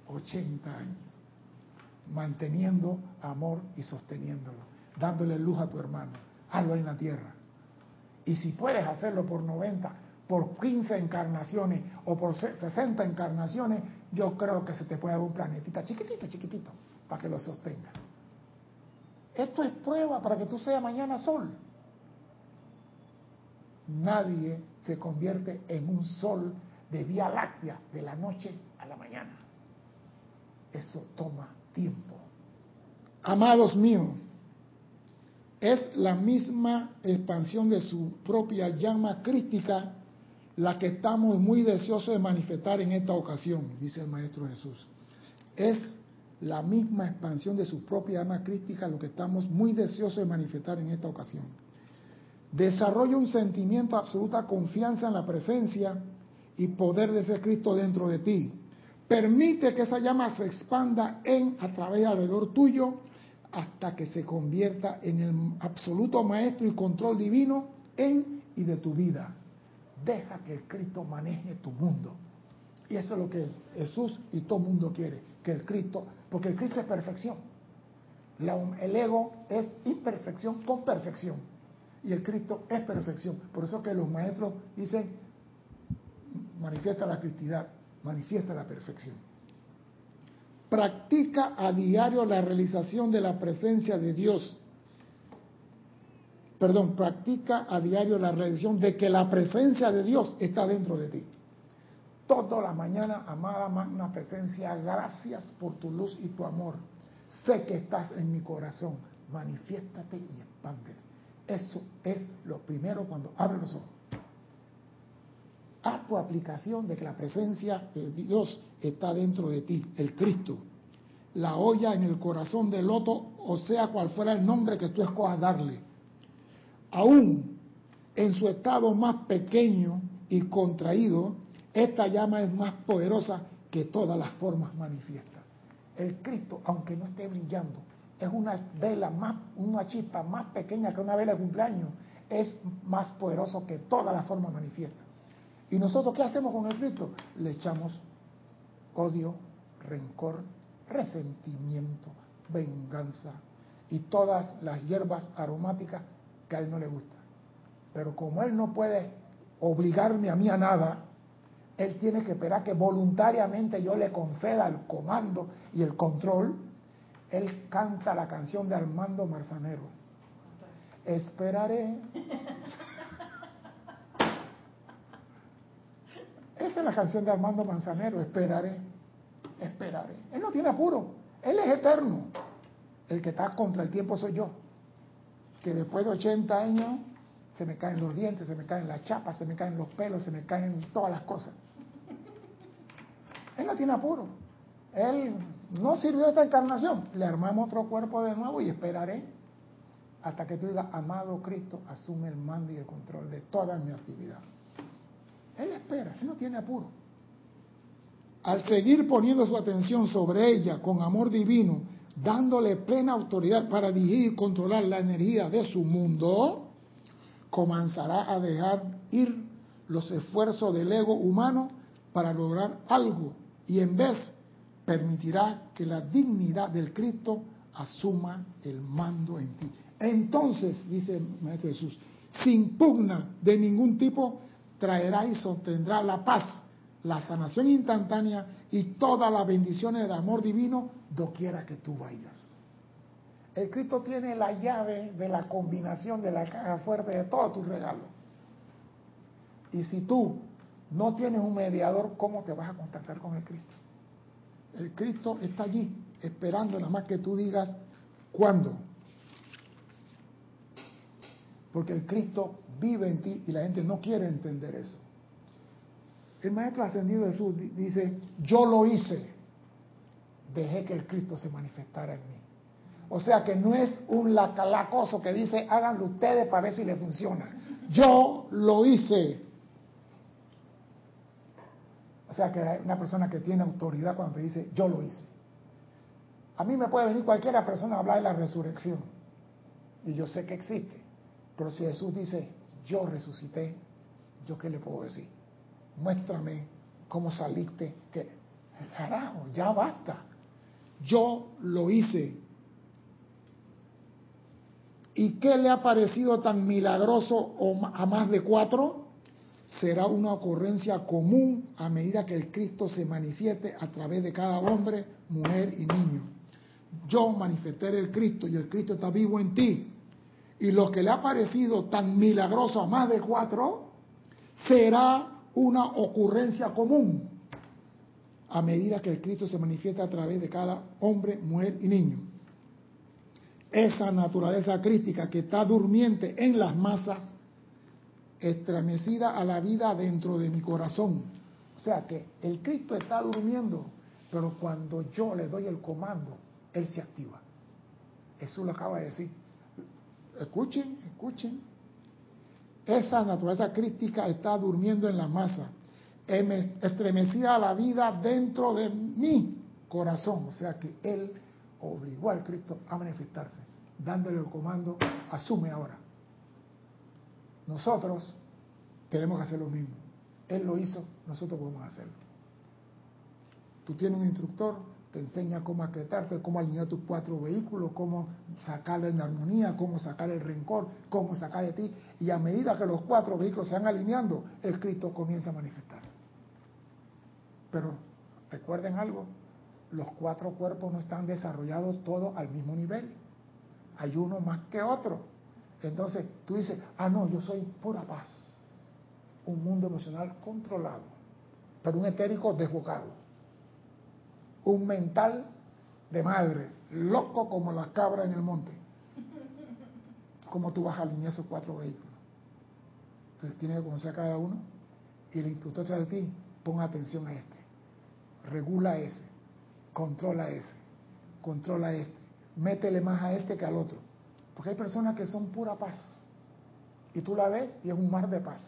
80 años, manteniendo amor y sosteniéndolo, dándole luz a tu hermano hazlo en la tierra. Y si puedes hacerlo por 90, por 15 encarnaciones o por 60 encarnaciones, yo creo que se te puede dar un planetita chiquitito, chiquitito, para que lo sostenga. Esto es prueba para que tú seas mañana sol. Nadie se convierte en un sol de vía láctea de la noche a la mañana. Eso toma tiempo. Amados míos, es la misma expansión de su propia llama crítica la que estamos muy deseosos de manifestar en esta ocasión, dice el Maestro Jesús. Es la misma expansión de su propia llama crítica lo que estamos muy deseosos de manifestar en esta ocasión. Desarrolla un sentimiento de absoluta confianza en la presencia y poder de ese Cristo dentro de ti. Permite que esa llama se expanda en, a través, alrededor tuyo, hasta que se convierta en el absoluto maestro y control divino en y de tu vida. Deja que el Cristo maneje tu mundo. Y eso es lo que Jesús y todo mundo quiere, que el Cristo, porque el Cristo es perfección. el ego es imperfección con perfección. Y el Cristo es perfección. Por eso que los maestros dicen, manifiesta la cristidad, manifiesta la perfección practica a diario la realización de la presencia de Dios. Perdón, practica a diario la realización de que la presencia de Dios está dentro de ti. Toda la mañana, amada magna presencia, gracias por tu luz y tu amor. Sé que estás en mi corazón. Manifiéstate y expande. Eso es lo primero cuando abres los ojos tu aplicación de que la presencia de Dios está dentro de ti, el Cristo. La olla en el corazón del loto, o sea cual fuera el nombre que tú escojas darle. Aún en su estado más pequeño y contraído, esta llama es más poderosa que todas las formas manifiestas. El Cristo, aunque no esté brillando, es una vela más, una chispa más pequeña que una vela de cumpleaños, es más poderoso que todas las formas manifiestas. ¿Y nosotros qué hacemos con el Cristo? Le echamos odio, rencor, resentimiento, venganza y todas las hierbas aromáticas que a él no le gustan. Pero como él no puede obligarme a mí a nada, él tiene que esperar que voluntariamente yo le conceda el comando y el control. Él canta la canción de Armando Marzanero. Esperaré La canción de Armando Manzanero, esperaré, esperaré. Él no tiene apuro, Él es eterno. El que está contra el tiempo soy yo. Que después de 80 años se me caen los dientes, se me caen las chapas, se me caen los pelos, se me caen todas las cosas. Él no tiene apuro. Él no sirvió esta encarnación. Le armamos otro cuerpo de nuevo y esperaré. hasta que tú digas, amado Cristo, asume el mando y el control de toda mi actividad. Él espera, él no tiene apuro. Al seguir poniendo su atención sobre ella con amor divino, dándole plena autoridad para dirigir y controlar la energía de su mundo, comenzará a dejar ir los esfuerzos del ego humano para lograr algo y en vez permitirá que la dignidad del Cristo asuma el mando en ti. Entonces, dice Maestro Jesús, sin pugna de ningún tipo, traerá y sostendrá la paz, la sanación instantánea y todas las bendiciones del amor divino doquiera que tú vayas. El Cristo tiene la llave de la combinación de la caja fuerte de todos tus regalos. Y si tú no tienes un mediador, ¿cómo te vas a contactar con el Cristo? El Cristo está allí, esperando nada más que tú digas cuándo. Porque el Cristo vive en ti y la gente no quiere entender eso. El Maestro Ascendido Jesús dice, yo lo hice, dejé que el Cristo se manifestara en mí. O sea que no es un lacalacoso que dice, háganlo ustedes para ver si le funciona. Yo lo hice. O sea que una persona que tiene autoridad cuando te dice, yo lo hice. A mí me puede venir cualquiera persona a hablar de la resurrección. Y yo sé que existe. Pero si Jesús dice, yo resucité, ¿yo qué le puedo decir? Muéstrame cómo saliste. Que, carajo, ya basta. Yo lo hice. ¿Y qué le ha parecido tan milagroso a más de cuatro? será una ocurrencia común a medida que el Cristo se manifieste a través de cada hombre, mujer y niño. Yo manifesté el Cristo y el Cristo está vivo en ti. Y lo que le ha parecido tan milagroso a más de cuatro será una ocurrencia común a medida que el Cristo se manifiesta a través de cada hombre, mujer y niño. Esa naturaleza crítica que está durmiente en las masas estremecida a la vida dentro de mi corazón. O sea que el Cristo está durmiendo, pero cuando yo le doy el comando, Él se activa. Jesús lo acaba de decir. Escuchen, escuchen. Esa naturaleza crítica está durmiendo en la masa, estremecida a la vida dentro de mi corazón. O sea que Él obligó al Cristo a manifestarse, dándole el comando, asume ahora. Nosotros tenemos que hacer lo mismo. Él lo hizo, nosotros podemos hacerlo. Tú tienes un instructor, te enseña cómo acretarte, cómo alinear tus cuatro vehículos, cómo sacarle en armonía, cómo sacar el rencor, cómo sacar de ti. Y a medida que los cuatro vehículos se van alineando, el Cristo comienza a manifestarse. Pero recuerden algo, los cuatro cuerpos no están desarrollados todos al mismo nivel. Hay uno más que otro. Entonces tú dices, ah, no, yo soy pura paz. Un mundo emocional controlado, pero un etérico desbocado. Un mental de madre, loco como las cabras en el monte. ¿Cómo tú vas a alinear esos cuatro vehículos? Entonces tienes que conocer a cada uno y el instructor de ti, pon atención a este. Regula ese, controla ese, controla este, métele más a este que al otro porque hay personas que son pura paz. Y tú la ves y es un mar de paz.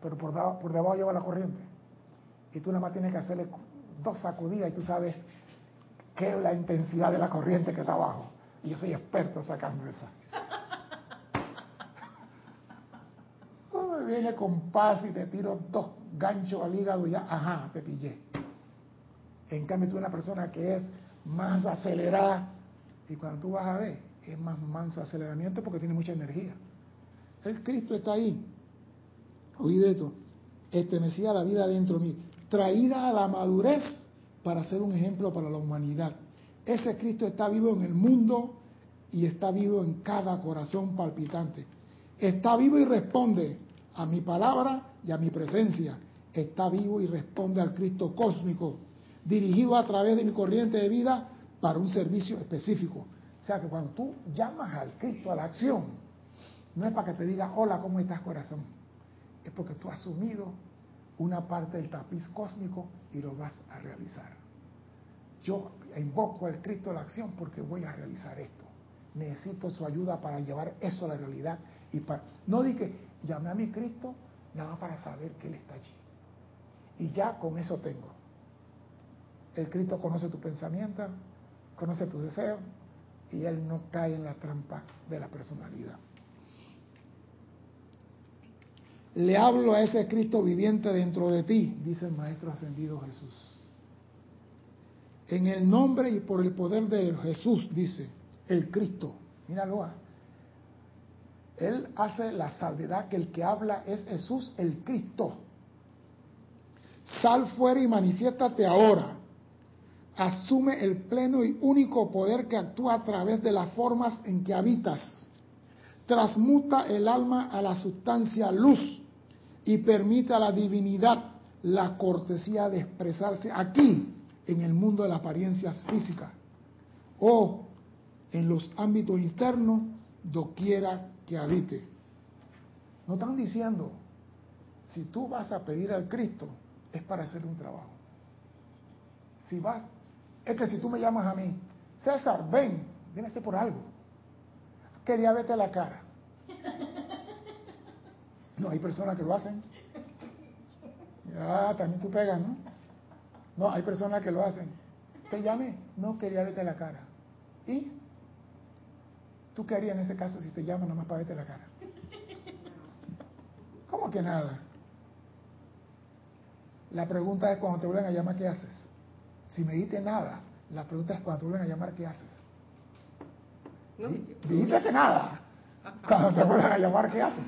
Pero por, por debajo lleva la corriente. Y tú nada más tienes que hacerle dos sacudidas y tú sabes qué es la intensidad de la corriente que está abajo. Y yo soy experto sacando esa. me viene con paz y te tiro dos ganchos al hígado y ya, ajá, te pillé. En cambio, tú eres una persona que es más acelerada. Y cuando tú vas a ver, es más manso aceleramiento porque tiene mucha energía. El Cristo está ahí. Oíd esto. Estremecida la vida dentro de mí. Traída a la madurez para ser un ejemplo para la humanidad. Ese Cristo está vivo en el mundo y está vivo en cada corazón palpitante. Está vivo y responde a mi palabra y a mi presencia. Está vivo y responde al Cristo cósmico, dirigido a través de mi corriente de vida para un servicio específico o sea que cuando tú llamas al Cristo a la acción, no es para que te diga, hola, ¿cómo estás corazón? Es porque tú has asumido una parte del tapiz cósmico y lo vas a realizar. Yo invoco al Cristo a la acción porque voy a realizar esto. necesito su ayuda para llevar eso a la realidad. y para, No di que llamé a mi Cristo nada para saber que Él está allí. Y ya con eso tengo. El Cristo conoce tu pensamiento, conoce tus deseos y Él no cae en la trampa de la personalidad. Le hablo a ese Cristo viviente dentro de ti, dice el Maestro Ascendido Jesús. En el nombre y por el poder de Jesús, dice el Cristo. Míralo. Ah. Él hace la salvedad que el que habla es Jesús el Cristo. Sal fuera y manifiéstate ahora. Asume el pleno y único poder que actúa a través de las formas en que habitas. Transmuta el alma a la sustancia luz y permite a la divinidad la cortesía de expresarse aquí, en el mundo de las apariencias físicas, o en los ámbitos internos, doquiera que habite. No están diciendo, si tú vas a pedir al Cristo, es para hacer un trabajo. Si vas, es que si tú me llamas a mí, César, ven, viene por algo. Quería verte la cara. No, hay personas que lo hacen. Ah, también tú pegas, ¿no? No, hay personas que lo hacen. Te llamé, no quería verte la cara. ¿Y? ¿Tú qué harías en ese caso si te llaman nomás para verte la cara? ¿Cómo que nada? La pregunta es cuando te vuelven a llamar, ¿qué haces? Si me dijiste nada, la pregunta es cuando te vuelven a llamar, ¿qué haces? No, dijiste que nada. Cuando te vuelven a llamar, ¿qué haces?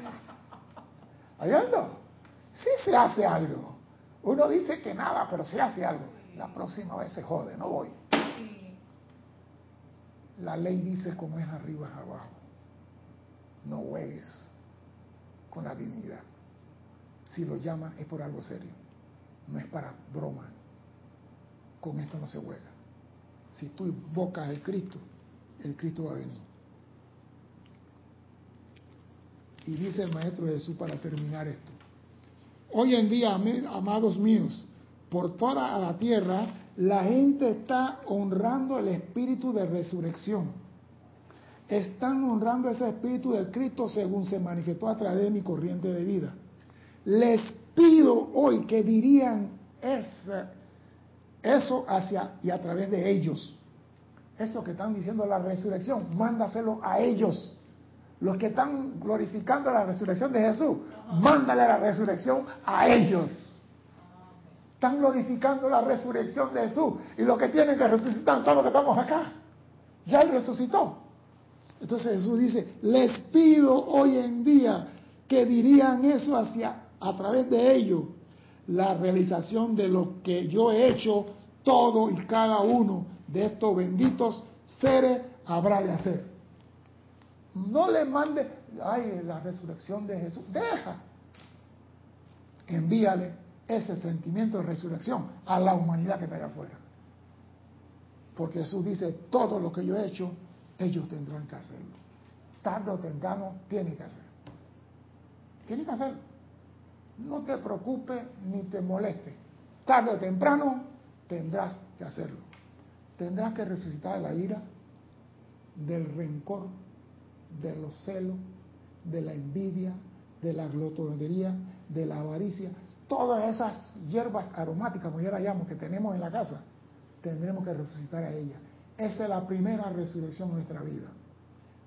¿Hay algo? Sí se hace algo. Uno dice que nada, pero se hace algo. La próxima vez se jode, no voy. La ley dice como es arriba es abajo. No juegues con la dignidad. Si lo llama es por algo serio no es para broma. Con esto no se juega. Si tú invocas al Cristo, el Cristo va a venir. Y dice el Maestro Jesús para terminar esto. Hoy en día, amados míos, por toda la tierra, la gente está honrando el espíritu de resurrección. Están honrando ese espíritu del Cristo según se manifestó a través de mi corriente de vida. Les pido hoy que dirían eso hacia y a través de ellos. Eso que están diciendo la resurrección, mándaselo a ellos. Los que están glorificando la resurrección de Jesús, mándale la resurrección a ellos. Están glorificando la resurrección de Jesús. Y los que tienen que resucitar, todos los que estamos acá. Ya Él resucitó. Entonces Jesús dice, les pido hoy en día que dirían eso hacia a través de ellos la realización de lo que yo he hecho, todo y cada uno de estos benditos seres habrá de hacer. No le mande, ay, la resurrección de Jesús, deja. Envíale ese sentimiento de resurrección a la humanidad que está allá afuera. Porque Jesús dice, todo lo que yo he hecho, ellos tendrán que hacerlo. Tarde o temprano, tienen que hacer. Tienen que hacerlo. No te preocupes ni te moleste. Tarde o temprano tendrás que hacerlo. Tendrás que resucitar la ira, del rencor, de los celos, de la envidia, de la glotonería, de la avaricia. Todas esas hierbas aromáticas, como yo las que tenemos en la casa, tendremos que resucitar a ellas. Esa es la primera resurrección de nuestra vida.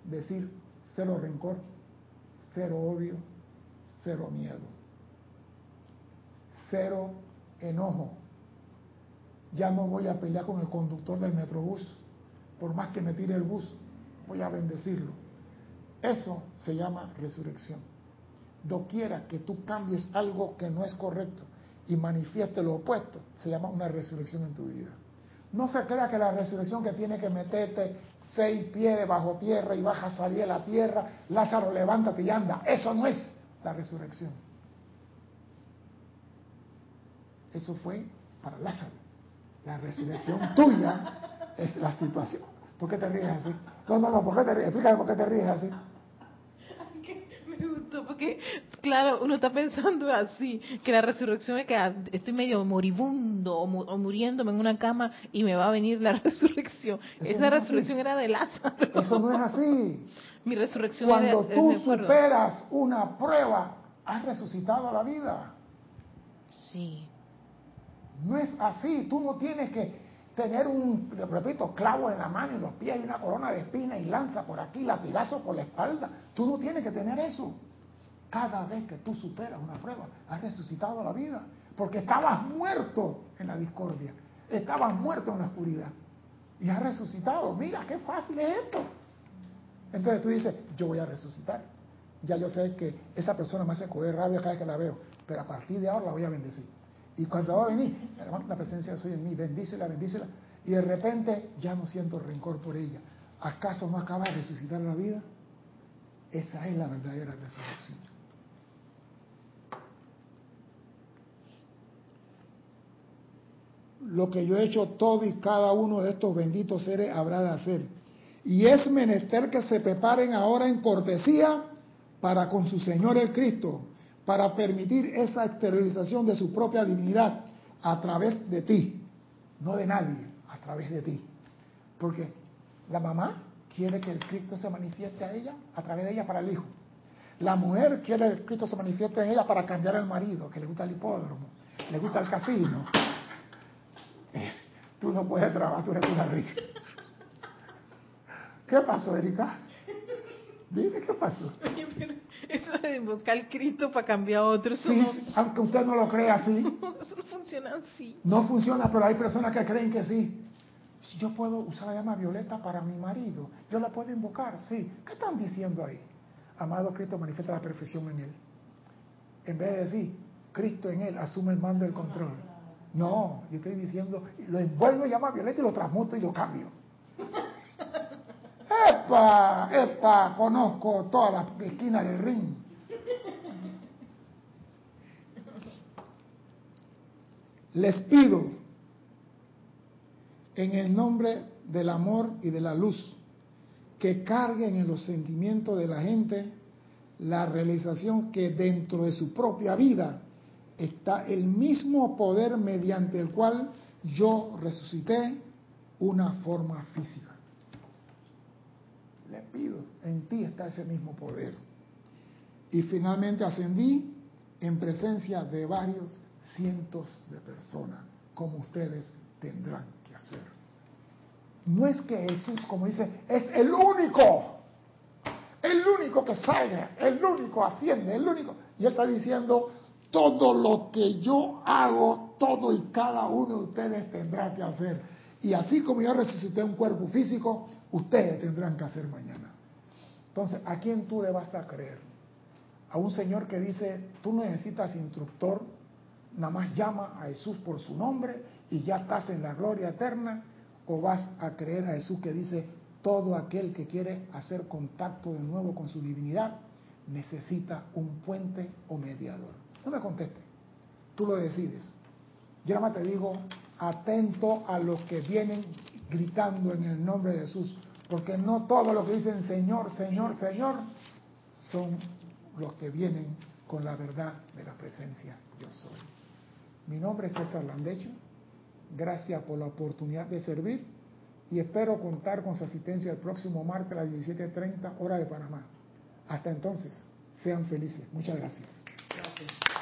Decir cero rencor, cero odio, cero miedo cero enojo. Ya no voy a pelear con el conductor del metrobús, por más que me tire el bus, voy a bendecirlo. Eso se llama resurrección. Doquiera que tú cambies algo que no es correcto y manifieste lo opuesto, se llama una resurrección en tu vida. No se crea que la resurrección que tiene que meterte seis pies bajo tierra y vas a salir a la tierra, Lázaro, levántate y anda. Eso no es la resurrección. Eso fue para Lázaro. La resurrección tuya es la situación. ¿Por qué te ríes así? No, no, no, ¿por qué te ríes? Explícame por qué te ríes así. Me gustó porque Claro, uno está pensando así, que la resurrección es que ah, estoy medio moribundo o, muriéndome en una cama y me va a venir la resurrección. Esa resurrección era de Lázaro. Eso no es así. Mi resurrección Cuando tú superas una prueba, has resucitado a la vida. Sí. No es así. Tú no tienes que tener un, repito, clavo en la mano y los pies y una corona de espina y lanza por aquí, latigazo por la espalda. Tú no tienes que tener eso. Cada vez que tú superas una prueba, has resucitado la vida. Porque estabas muerto en la discordia. Estabas muerto en la oscuridad. Y has resucitado. Mira, qué fácil es esto. Entonces tú dices, yo voy a resucitar. Ya yo sé que esa persona me hace coger rabia cada vez que la veo. Pero a partir de ahora la voy a bendecir. Y cuando va a venir, la presencia de Soy en mí, bendícela, bendícela. Y de repente ya no siento rencor por ella. ¿Acaso no acaba de resucitar la vida? Esa es la verdadera resurrección. Lo que yo he hecho todo y cada uno de estos benditos seres habrá de hacer. Y es menester que se preparen ahora en cortesía para con su Señor el Cristo para permitir esa exteriorización de su propia divinidad a través de ti, no de nadie, a través de ti. Porque la mamá quiere que el Cristo se manifieste a ella, a través de ella para el hijo. La mujer quiere que el Cristo se manifieste en ella para cambiar al marido, que le gusta el hipódromo, le gusta el casino. tú no puedes trabajar, tú eres una risa. ¿Qué pasó, Erika? Dime qué pasó. Eso de invocar al Cristo para cambiar a otro. sí, aunque usted no lo crea así. eso no funciona así. No funciona, pero hay personas que creen que sí. Si yo puedo usar la llama violeta para mi marido, yo la puedo invocar, sí. ¿Qué están diciendo ahí? Amado Cristo manifiesta la perfección en él. En vez de decir, Cristo en él asume el mando del control. No, yo estoy diciendo, lo envuelvo en llama violeta y lo transmuto y lo cambio. ¡Epa! ¡Epa! Conozco todas las esquinas del ring. Les pido, en el nombre del amor y de la luz, que carguen en los sentimientos de la gente la realización que dentro de su propia vida está el mismo poder mediante el cual yo resucité una forma física le pido, en ti está ese mismo poder. Y finalmente ascendí en presencia de varios cientos de personas, como ustedes tendrán que hacer. No es que Jesús, como dice, es el único, el único que salga, el único asciende, el único. Y él está diciendo, todo lo que yo hago, todo y cada uno de ustedes tendrá que hacer. Y así como yo resucité un cuerpo físico, ustedes tendrán que hacer mañana. Entonces, ¿a quién tú le vas a creer? A un Señor que dice, tú necesitas instructor, nada más llama a Jesús por su nombre y ya estás en la gloria eterna, o vas a creer a Jesús que dice, todo aquel que quiere hacer contacto de nuevo con su divinidad necesita un puente o mediador. No me conteste, tú lo decides. Yo te digo, atento a los que vienen gritando en el nombre de Jesús, porque no todo lo que dicen Señor, Señor, Señor son los que vienen con la verdad de la presencia yo soy. Mi nombre es César Landecho, gracias por la oportunidad de servir y espero contar con su asistencia el próximo martes a las 17.30 hora de Panamá. Hasta entonces, sean felices. Muchas gracias. gracias.